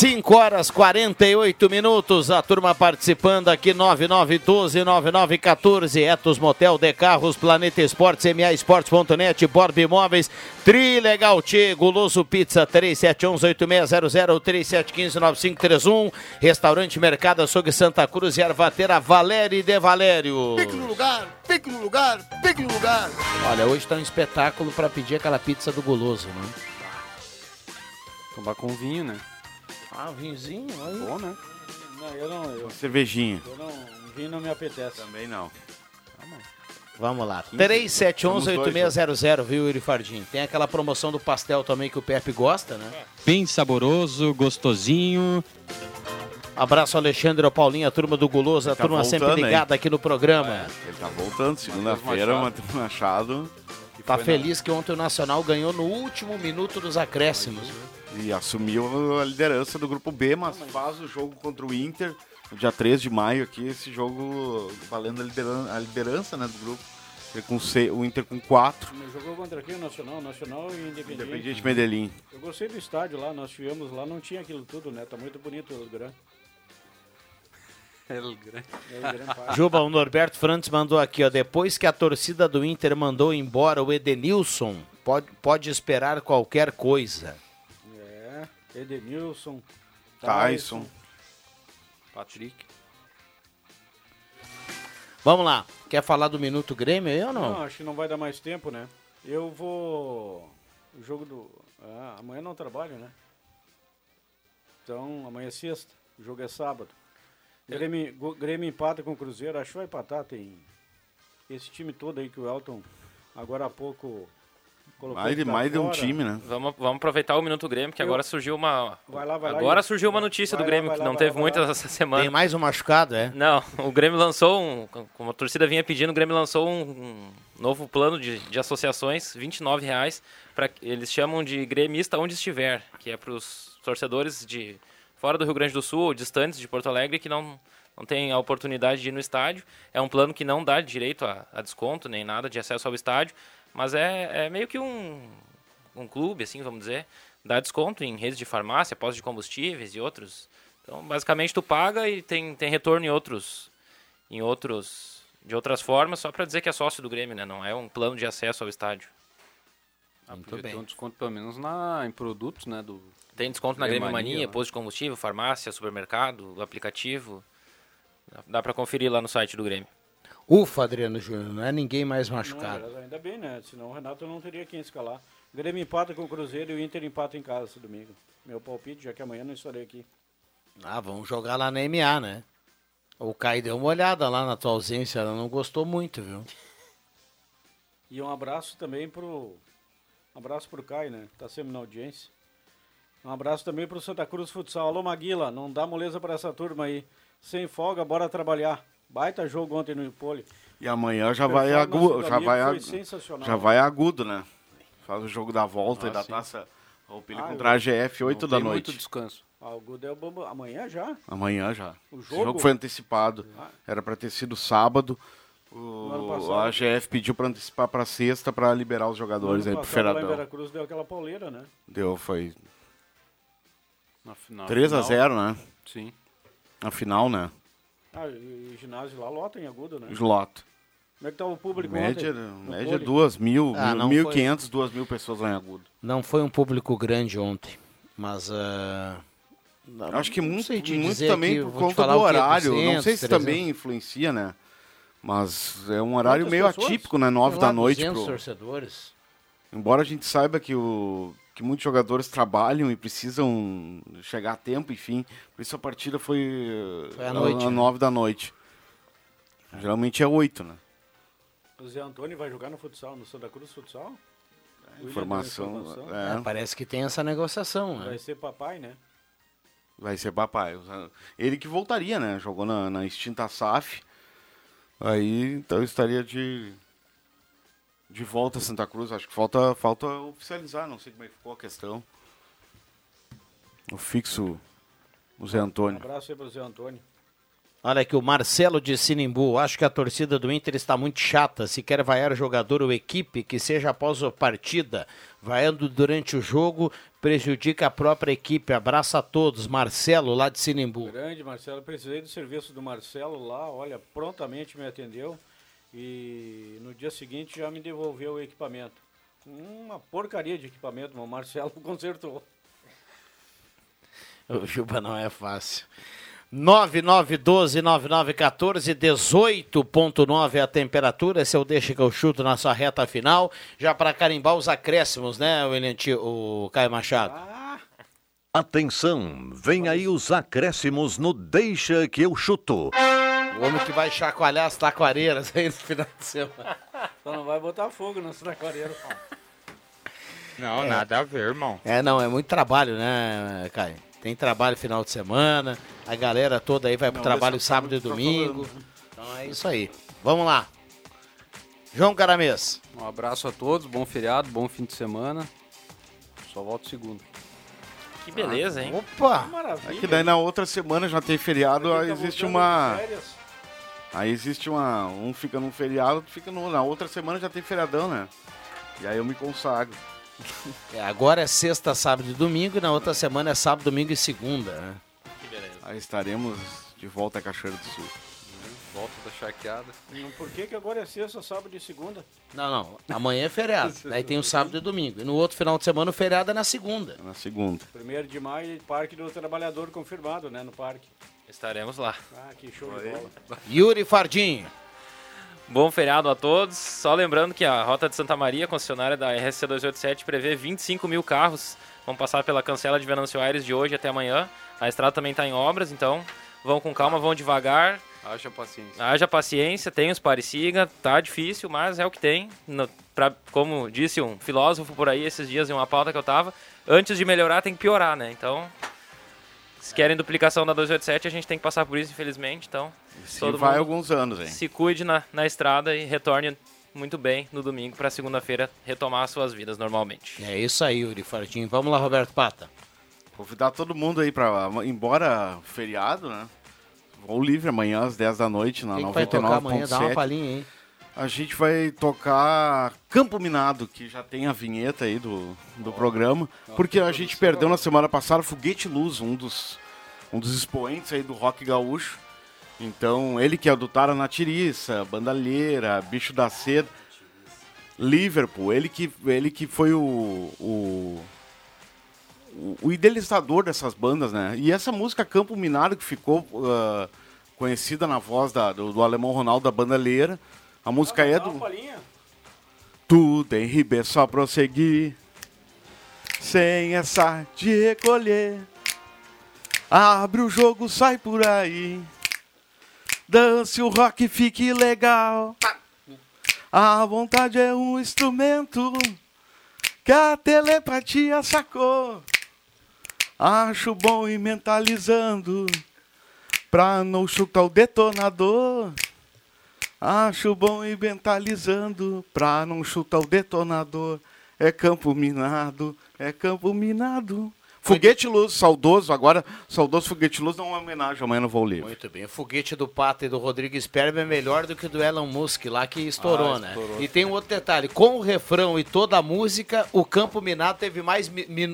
[SPEAKER 1] Cinco horas 48 minutos, a turma participando aqui 9912-9914, Etos Motel de Carros, Planeta Esportes, MA Esportes.net, Borb Imóveis, Trilegal Tchê, Guloso Pizza 3711-8600, 3715-9531, Restaurante Mercado Açougue Santa Cruz e Arvatera Valério de Valério.
[SPEAKER 14] Pique no lugar, pique no lugar, pique no lugar.
[SPEAKER 1] Olha, hoje tá um espetáculo para pedir aquela pizza do Guloso, né?
[SPEAKER 9] Tomar com vinho, né?
[SPEAKER 1] Ah, vinhozinho, aí.
[SPEAKER 9] Bom, né?
[SPEAKER 7] Não, eu não. Eu,
[SPEAKER 5] Cervejinha.
[SPEAKER 7] eu não. Vinho não me apetece.
[SPEAKER 5] Também não.
[SPEAKER 1] Vamos lá.
[SPEAKER 5] Somos dois,
[SPEAKER 1] 3711-8600, viu, Yuri Fardim? Tem aquela promoção do pastel também que o Pepe gosta, né?
[SPEAKER 15] Bem saboroso, gostosinho.
[SPEAKER 1] Abraço Alexandre, ao Paulinho, a turma do Guloso, a
[SPEAKER 5] Tá
[SPEAKER 1] turma sempre
[SPEAKER 5] voltando, hein?
[SPEAKER 1] ligada aqui no programa.
[SPEAKER 5] Ele tá voltando, segunda-feira, Matheus Machado.
[SPEAKER 1] Tá feliz que ontem o Nacional ganhou no último minuto dos acréscimos.
[SPEAKER 5] E assumiu a liderança do grupo B, mas faz o jogo contra o Inter, no dia 3 de maio aqui, esse jogo valendo a liderança, a liderança né, do grupo. Com C- o Inter com 4,
[SPEAKER 7] Mas Jogou contra quem? O Nacional? Nacional e Independente.
[SPEAKER 5] Independiente Medellín.
[SPEAKER 7] Eu gostei do estádio lá, nós tivemos lá, não tinha aquilo tudo, né? Tá muito bonito o Gran.
[SPEAKER 9] El Gran.
[SPEAKER 7] El Gran Parque.
[SPEAKER 1] Juba, o Norberto Frantes mandou aqui, ó. Depois que a torcida do Inter mandou embora o Edenilson, pode, pode esperar qualquer coisa.
[SPEAKER 7] É, Edenilson,
[SPEAKER 5] Tyson.
[SPEAKER 9] Patrick.
[SPEAKER 1] Vamos lá. Quer falar do Minuto Grêmio aí ou não?
[SPEAKER 7] Não, acho que não vai dar mais tempo, né? Eu vou. O jogo do. Ah, amanhã não trabalho, né? Então, amanhã é sexta. O jogo é sábado. Grêmio, Go- Grêmio empata com o Cruzeiro. Acho que vai empatar. Tem esse time todo aí que o Elton agora há pouco colocou.
[SPEAKER 5] Mais de- mais de um time, né?
[SPEAKER 2] Vamos, vamos aproveitar o Minuto Grêmio, que
[SPEAKER 7] Eu-
[SPEAKER 2] agora surgiu uma.
[SPEAKER 7] Vai lá, vai lá,
[SPEAKER 2] agora surgiu uma notícia
[SPEAKER 7] Vai
[SPEAKER 2] do
[SPEAKER 7] lá,
[SPEAKER 2] Grêmio,
[SPEAKER 7] vai
[SPEAKER 2] que
[SPEAKER 7] lá,
[SPEAKER 2] não teve
[SPEAKER 7] lá, vai
[SPEAKER 2] muitas
[SPEAKER 7] lá.
[SPEAKER 2] essa semana.
[SPEAKER 1] Tem mais um machucado, é?
[SPEAKER 2] Não, o Grêmio lançou, um, como a torcida vinha pedindo, o Grêmio lançou um, novo plano de, de associações, 29 reais, para eles chamam de gremista onde estiver, que é para os torcedores de fora do Rio Grande do Sul ou distantes de Porto Alegre que não, não têm a oportunidade de ir no estádio. É um plano que não dá direito a, a desconto nem nada de acesso ao estádio, mas é, é meio que um, um clube, assim, vamos dizer, dá desconto em redes de farmácia, postos de combustíveis e outros. Então, basicamente, tu paga e tem, tem retorno em outros, em outros, de outras formas, só para dizer que é sócio do Grêmio, né? Não é um plano de acesso ao estádio.
[SPEAKER 9] Ah, podia ter um desconto pelo menos na, em produtos, né? Do,
[SPEAKER 2] Tem desconto na Grêmio Mania,
[SPEAKER 9] lá.
[SPEAKER 2] posto de combustível, farmácia, supermercado, aplicativo. Dá- Dá para conferir lá no site do Grêmio.
[SPEAKER 1] Ufa, Adriano Júnior, não é ninguém mais
[SPEAKER 7] Não,
[SPEAKER 1] machucado.
[SPEAKER 7] mas ainda bem, né? Senão o Renato não teria quem escalar. O Grêmio empata com o Cruzeiro e o Inter empata em casa esse domingo. Meu palpite, já que amanhã não estarei aqui.
[SPEAKER 1] Ah, vamos jogar lá na MA, né? O Caio deu uma olhada lá na tua ausência, ela não gostou muito, viu?
[SPEAKER 7] E um abraço também pro. Um abraço pro Caio, né? Tá sempre na audiência. Um abraço também pro Santa Cruz Futsal. Alô, Maguila, não dá moleza para essa turma aí. Sem folga, bora trabalhar. Baita jogo ontem no Impoli.
[SPEAKER 5] E amanhã já vai agudo,
[SPEAKER 7] do
[SPEAKER 5] já vai
[SPEAKER 7] foi
[SPEAKER 5] agu-
[SPEAKER 7] sensacional.
[SPEAKER 5] já vai agudo, né? Faz o jogo da volta
[SPEAKER 9] Ah,
[SPEAKER 5] e da
[SPEAKER 9] sim.
[SPEAKER 5] taça Roupilha
[SPEAKER 7] Ah,
[SPEAKER 5] contra a AGF, 8
[SPEAKER 9] Não
[SPEAKER 5] da
[SPEAKER 9] tem
[SPEAKER 5] noite.
[SPEAKER 9] muito descanso.
[SPEAKER 7] Ah, o Gudo é o bambu. Amanhã já?
[SPEAKER 5] Amanhã já.
[SPEAKER 7] O jogo?
[SPEAKER 5] jogo foi antecipado.
[SPEAKER 7] Ah.
[SPEAKER 5] Era para ter sido sábado. O, a AGF pediu para antecipar para sexta para liberar os jogadores aí pro Feiradão.
[SPEAKER 7] Veracruz deu aquela pauleira, né?
[SPEAKER 5] Deu, foi
[SPEAKER 9] Na, na
[SPEAKER 5] 3 a
[SPEAKER 9] final.
[SPEAKER 5] 0 né?
[SPEAKER 9] Sim.
[SPEAKER 5] Na final, né?
[SPEAKER 7] Ah, e o ginásio lá lota em agudo, né?
[SPEAKER 5] Slot.
[SPEAKER 7] Como é que tava o público
[SPEAKER 5] Média,
[SPEAKER 7] ontem?
[SPEAKER 5] Média
[SPEAKER 7] Poli?
[SPEAKER 5] 2 mil,
[SPEAKER 1] Ah, não
[SPEAKER 5] 1.500, 2 mil pessoas lá em Agudo.
[SPEAKER 1] Não foi um público grande ontem, mas. não-
[SPEAKER 5] Acho que
[SPEAKER 1] não
[SPEAKER 5] muito, muito também
[SPEAKER 1] aqui,
[SPEAKER 5] por conta
[SPEAKER 1] falar
[SPEAKER 5] do horário. não
[SPEAKER 1] 200,
[SPEAKER 5] sei se
[SPEAKER 1] 300.
[SPEAKER 5] também influencia, né? Mas é um horário
[SPEAKER 1] Quantas
[SPEAKER 5] meio
[SPEAKER 1] pessoas?
[SPEAKER 5] atípico, né? 9
[SPEAKER 1] Sei lá,
[SPEAKER 5] da noite.
[SPEAKER 1] 200
[SPEAKER 5] pro-
[SPEAKER 1] torcedores.
[SPEAKER 5] Embora a gente saiba que, o, que muitos jogadores trabalham e precisam chegar a tempo, enfim. Por isso a partida foi,
[SPEAKER 1] Foi à noite, né?
[SPEAKER 5] 9 da noite. Geralmente é 8, né?
[SPEAKER 7] O Zé Antônio vai jogar no futsal, no Santa Cruz Futsal? Deu
[SPEAKER 5] Informação.
[SPEAKER 7] informação.
[SPEAKER 5] é.
[SPEAKER 1] É, parece que tem essa negociação, né?
[SPEAKER 7] Vai ser papai, né?
[SPEAKER 5] Vai ser papai. Ele que voltaria, né? Jogou na, na extinta SAF. Aí, então estaria de de volta a Santa Cruz. Acho que falta, falta oficializar, não sei como é que ficou a questão. O fixo, o Zé
[SPEAKER 7] Um
[SPEAKER 5] Antônio.
[SPEAKER 7] abraço aí pro Zé Antônio.
[SPEAKER 1] Olha aqui, o Marcelo de Sinimbu. Acho que a torcida do Inter está muito chata. Se quer vaiar jogador ou equipe, que seja após a partida. Vaiando durante o jogo, prejudica a própria equipe. Abraço a todos. Marcelo, lá de Sinimbu.
[SPEAKER 7] Grande Marcelo, precisei do serviço do Marcelo lá, olha, prontamente me atendeu e no dia seguinte já me devolveu o equipamento. Uma porcaria de equipamento, mas o Marcelo consertou.
[SPEAKER 1] O Juba não é fácil. 9912-9914, 18.9 a temperatura. Esse é o Deixa que eu chuto na sua reta final. Já para carimbar os acréscimos, né, William Tio- o Caio Machado?
[SPEAKER 16] Atenção, vem aí os acréscimos no Deixa que eu chuto.
[SPEAKER 1] O homem que vai chacoalhar as taquareiras aí no final de semana.
[SPEAKER 7] Só não vai botar fogo nas traquareiras.
[SPEAKER 17] Não,
[SPEAKER 1] É.
[SPEAKER 17] nada a ver, irmão.
[SPEAKER 1] É, não, é muito trabalho, né, Caio? Tem trabalho final de semana, a galera toda aí vai pro
[SPEAKER 5] Não,
[SPEAKER 1] trabalho
[SPEAKER 5] dessa
[SPEAKER 1] sábado e
[SPEAKER 5] que
[SPEAKER 1] domingo. Então é isso aí. Vamos lá. João Caramês.
[SPEAKER 9] Um abraço a todos, bom feriado, bom fim de semana. Só volto segunda.
[SPEAKER 2] Que beleza, hein?
[SPEAKER 1] Opa!
[SPEAKER 5] É que daí na outra semana já tem feriado,
[SPEAKER 7] tá
[SPEAKER 5] existe uma.
[SPEAKER 7] férias.
[SPEAKER 5] Aí existe uma. Um fica num feriado, outro fica no. Na outra semana já tem feriadão, né? E aí eu me consagro.
[SPEAKER 1] É, agora é sexta, sábado e domingo, e na outra semana é sábado, domingo e segunda, né?
[SPEAKER 2] Que beleza.
[SPEAKER 5] Aí estaremos de volta a Cachoeira do Sul.
[SPEAKER 9] Volta da charqueada.
[SPEAKER 7] Por que, que agora é sexta, sábado e segunda?
[SPEAKER 1] Não, não. Amanhã é feriado. Aí tem o sábado e domingo. E no outro final de semana o feriado é na segunda.
[SPEAKER 5] Na segunda.
[SPEAKER 7] Primeiro de maio, Parque do Trabalhador confirmado, né, no parque.
[SPEAKER 2] Estaremos lá.
[SPEAKER 7] Ah, que show de bola.
[SPEAKER 1] Yuri Fardinho.
[SPEAKER 2] Bom feriado a todos. Só lembrando que a Rota de Santa Maria, concessionária da RSC 287, prevê 25 mil carros. Vão passar pela cancela de Venâncio Aires de hoje até amanhã. A estrada também está em obras, então vão com calma, vão devagar.
[SPEAKER 9] Haja paciência.
[SPEAKER 2] Haja paciência, tem os pare siga, tá difícil, mas é o que tem. No- pra- como disse um filósofo por aí esses dias em uma pauta que eu tava, antes de melhorar tem que piorar, né? Então, se querem duplicação da 287, a gente tem que passar por isso, infelizmente. Então,
[SPEAKER 5] Sim, vai alguns anos, hein?
[SPEAKER 2] se cuide na, na estrada e retorne muito bem no domingo para segunda-feira retomar as suas vidas normalmente.
[SPEAKER 1] É isso aí, Yuri Fardinho. Vamos lá, Roberto Pata.
[SPEAKER 5] Convidar todo mundo aí pra. Embora feriado, né? Voo livre amanhã às 10 da noite na
[SPEAKER 1] Quem que vai tocar amanhã? Dá uma
[SPEAKER 5] 99.7.
[SPEAKER 1] palhinha aí.
[SPEAKER 5] A gente vai tocar Campo Minado, que já tem a vinheta aí do, do programa. Porque a gente perdeu na semana passada Foguete Luz, um dos, um dos expoentes aí do rock gaúcho. Então, ele que é do Tara na Tiriça, Bandalheira, Bicho da Seda, Liverpool, ele que, ele que foi o, o, o- idealizador dessas bandas, né? E essa música Campo Minado, que ficou ah, conhecida na voz da- do, do alemão Ronaldo da Bandalheira, a música é
[SPEAKER 7] uma
[SPEAKER 5] do... Tudo em Ribeirão só prosseguir, sem essa de recolher. Abre o jogo, sai por aí. Dance o rock, fique legal. A vontade é um instrumento que a telepatia sacou. Acho bom ir mentalizando pra não chutar o detonador. Acho bom ir mentalizando pra não chutar o detonador. É campo minado, é campo minado. Foguete Luz, saudoso, agora, saudoso Foguete Luz, dá uma homenagem amanhã no Voo Livre.
[SPEAKER 1] Muito bem. O foguete do Pato e do Rodrigo Sperber é melhor do que o do Elon Musk lá que estourou,
[SPEAKER 5] Ah,
[SPEAKER 1] né?
[SPEAKER 5] estourou.
[SPEAKER 1] E tem um outro detalhe: com o refrão e toda a música, o Campo Minado teve mais,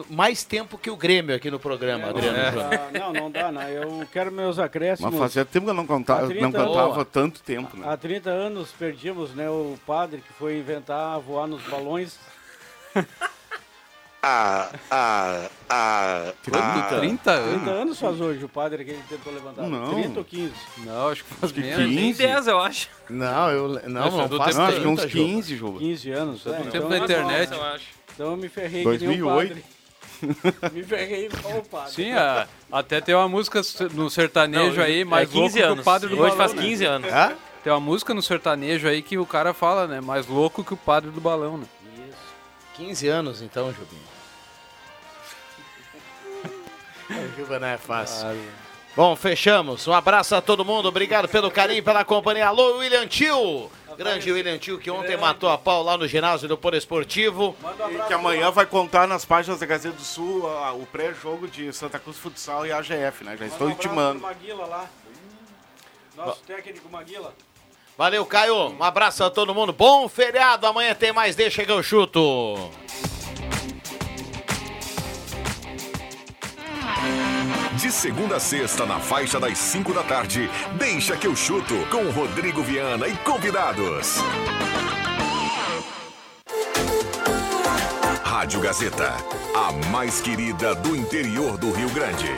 [SPEAKER 1] mais tempo que o Grêmio aqui no programa, Adriano
[SPEAKER 7] não,
[SPEAKER 1] Júnior.
[SPEAKER 7] dá, não, não dá, não. Eu quero meus acréscimos.
[SPEAKER 5] Mas fazia tempo que eu não, contava,
[SPEAKER 7] Há 30
[SPEAKER 5] não cantava
[SPEAKER 7] Boa.
[SPEAKER 5] tanto tempo, né?
[SPEAKER 7] Há 30 anos perdíamos né, o padre que foi inventar voar nos balões.
[SPEAKER 18] Ah, ah, ah, ah.
[SPEAKER 9] 30 anos?
[SPEAKER 7] 30 anos faz hoje o padre que ele tentou levantar.
[SPEAKER 9] Não.
[SPEAKER 7] 30 ou 15?
[SPEAKER 9] Não, acho que faz
[SPEAKER 7] que
[SPEAKER 9] menos.
[SPEAKER 7] 15.
[SPEAKER 2] Nem 10, eu acho.
[SPEAKER 1] Não, eu não,
[SPEAKER 9] Acho
[SPEAKER 1] não
[SPEAKER 9] do
[SPEAKER 1] faz
[SPEAKER 9] Não, acho que uns 15, Juba.
[SPEAKER 7] 15 anos,
[SPEAKER 9] Do
[SPEAKER 7] é.
[SPEAKER 9] tempo da internet.
[SPEAKER 2] eu acho.
[SPEAKER 7] Então eu me ferrei que nem o
[SPEAKER 9] 2008.
[SPEAKER 7] padre. me ferrei igual o padre.
[SPEAKER 9] Sim, a- até tem uma música no sertanejo
[SPEAKER 2] Não,
[SPEAKER 9] aí,
[SPEAKER 2] é
[SPEAKER 9] mais
[SPEAKER 2] 15
[SPEAKER 9] louco que o
[SPEAKER 2] anos.
[SPEAKER 9] padre do
[SPEAKER 2] Hoje
[SPEAKER 9] balão.
[SPEAKER 2] faz
[SPEAKER 9] né?
[SPEAKER 2] 15 anos.
[SPEAKER 9] Hã? Tem uma música no sertanejo aí que o cara fala, né? Mais louco que o padre do balão, né?
[SPEAKER 1] Isso. 15 anos então, Jubinho. O Juba não é fácil. Bom, fechamos. Um abraço a todo mundo. Obrigado pelo carinho, pela companhia. Alô, William Tio. Grande William Tio, que ontem matou a pau lá no ginásio do Polo Esportivo.
[SPEAKER 5] E que amanhã vai contar nas páginas da Gazeta do Sul a- o pré-jogo de Santa Cruz Futsal e AGF, né? Já estou
[SPEAKER 7] Manda um abraço
[SPEAKER 5] intimando.
[SPEAKER 7] Maguila lá. Nosso técnico Maguila.
[SPEAKER 1] Valeu, Caio. Um abraço a todo mundo. Bom feriado. Amanhã tem mais. Deixa que eu chuto.
[SPEAKER 12] De segunda a sexta, na faixa das 5 da tarde, deixa que eu chuto com Rodrigo Viana e convidados. Rádio Gazeta, a mais querida do interior do Rio Grande.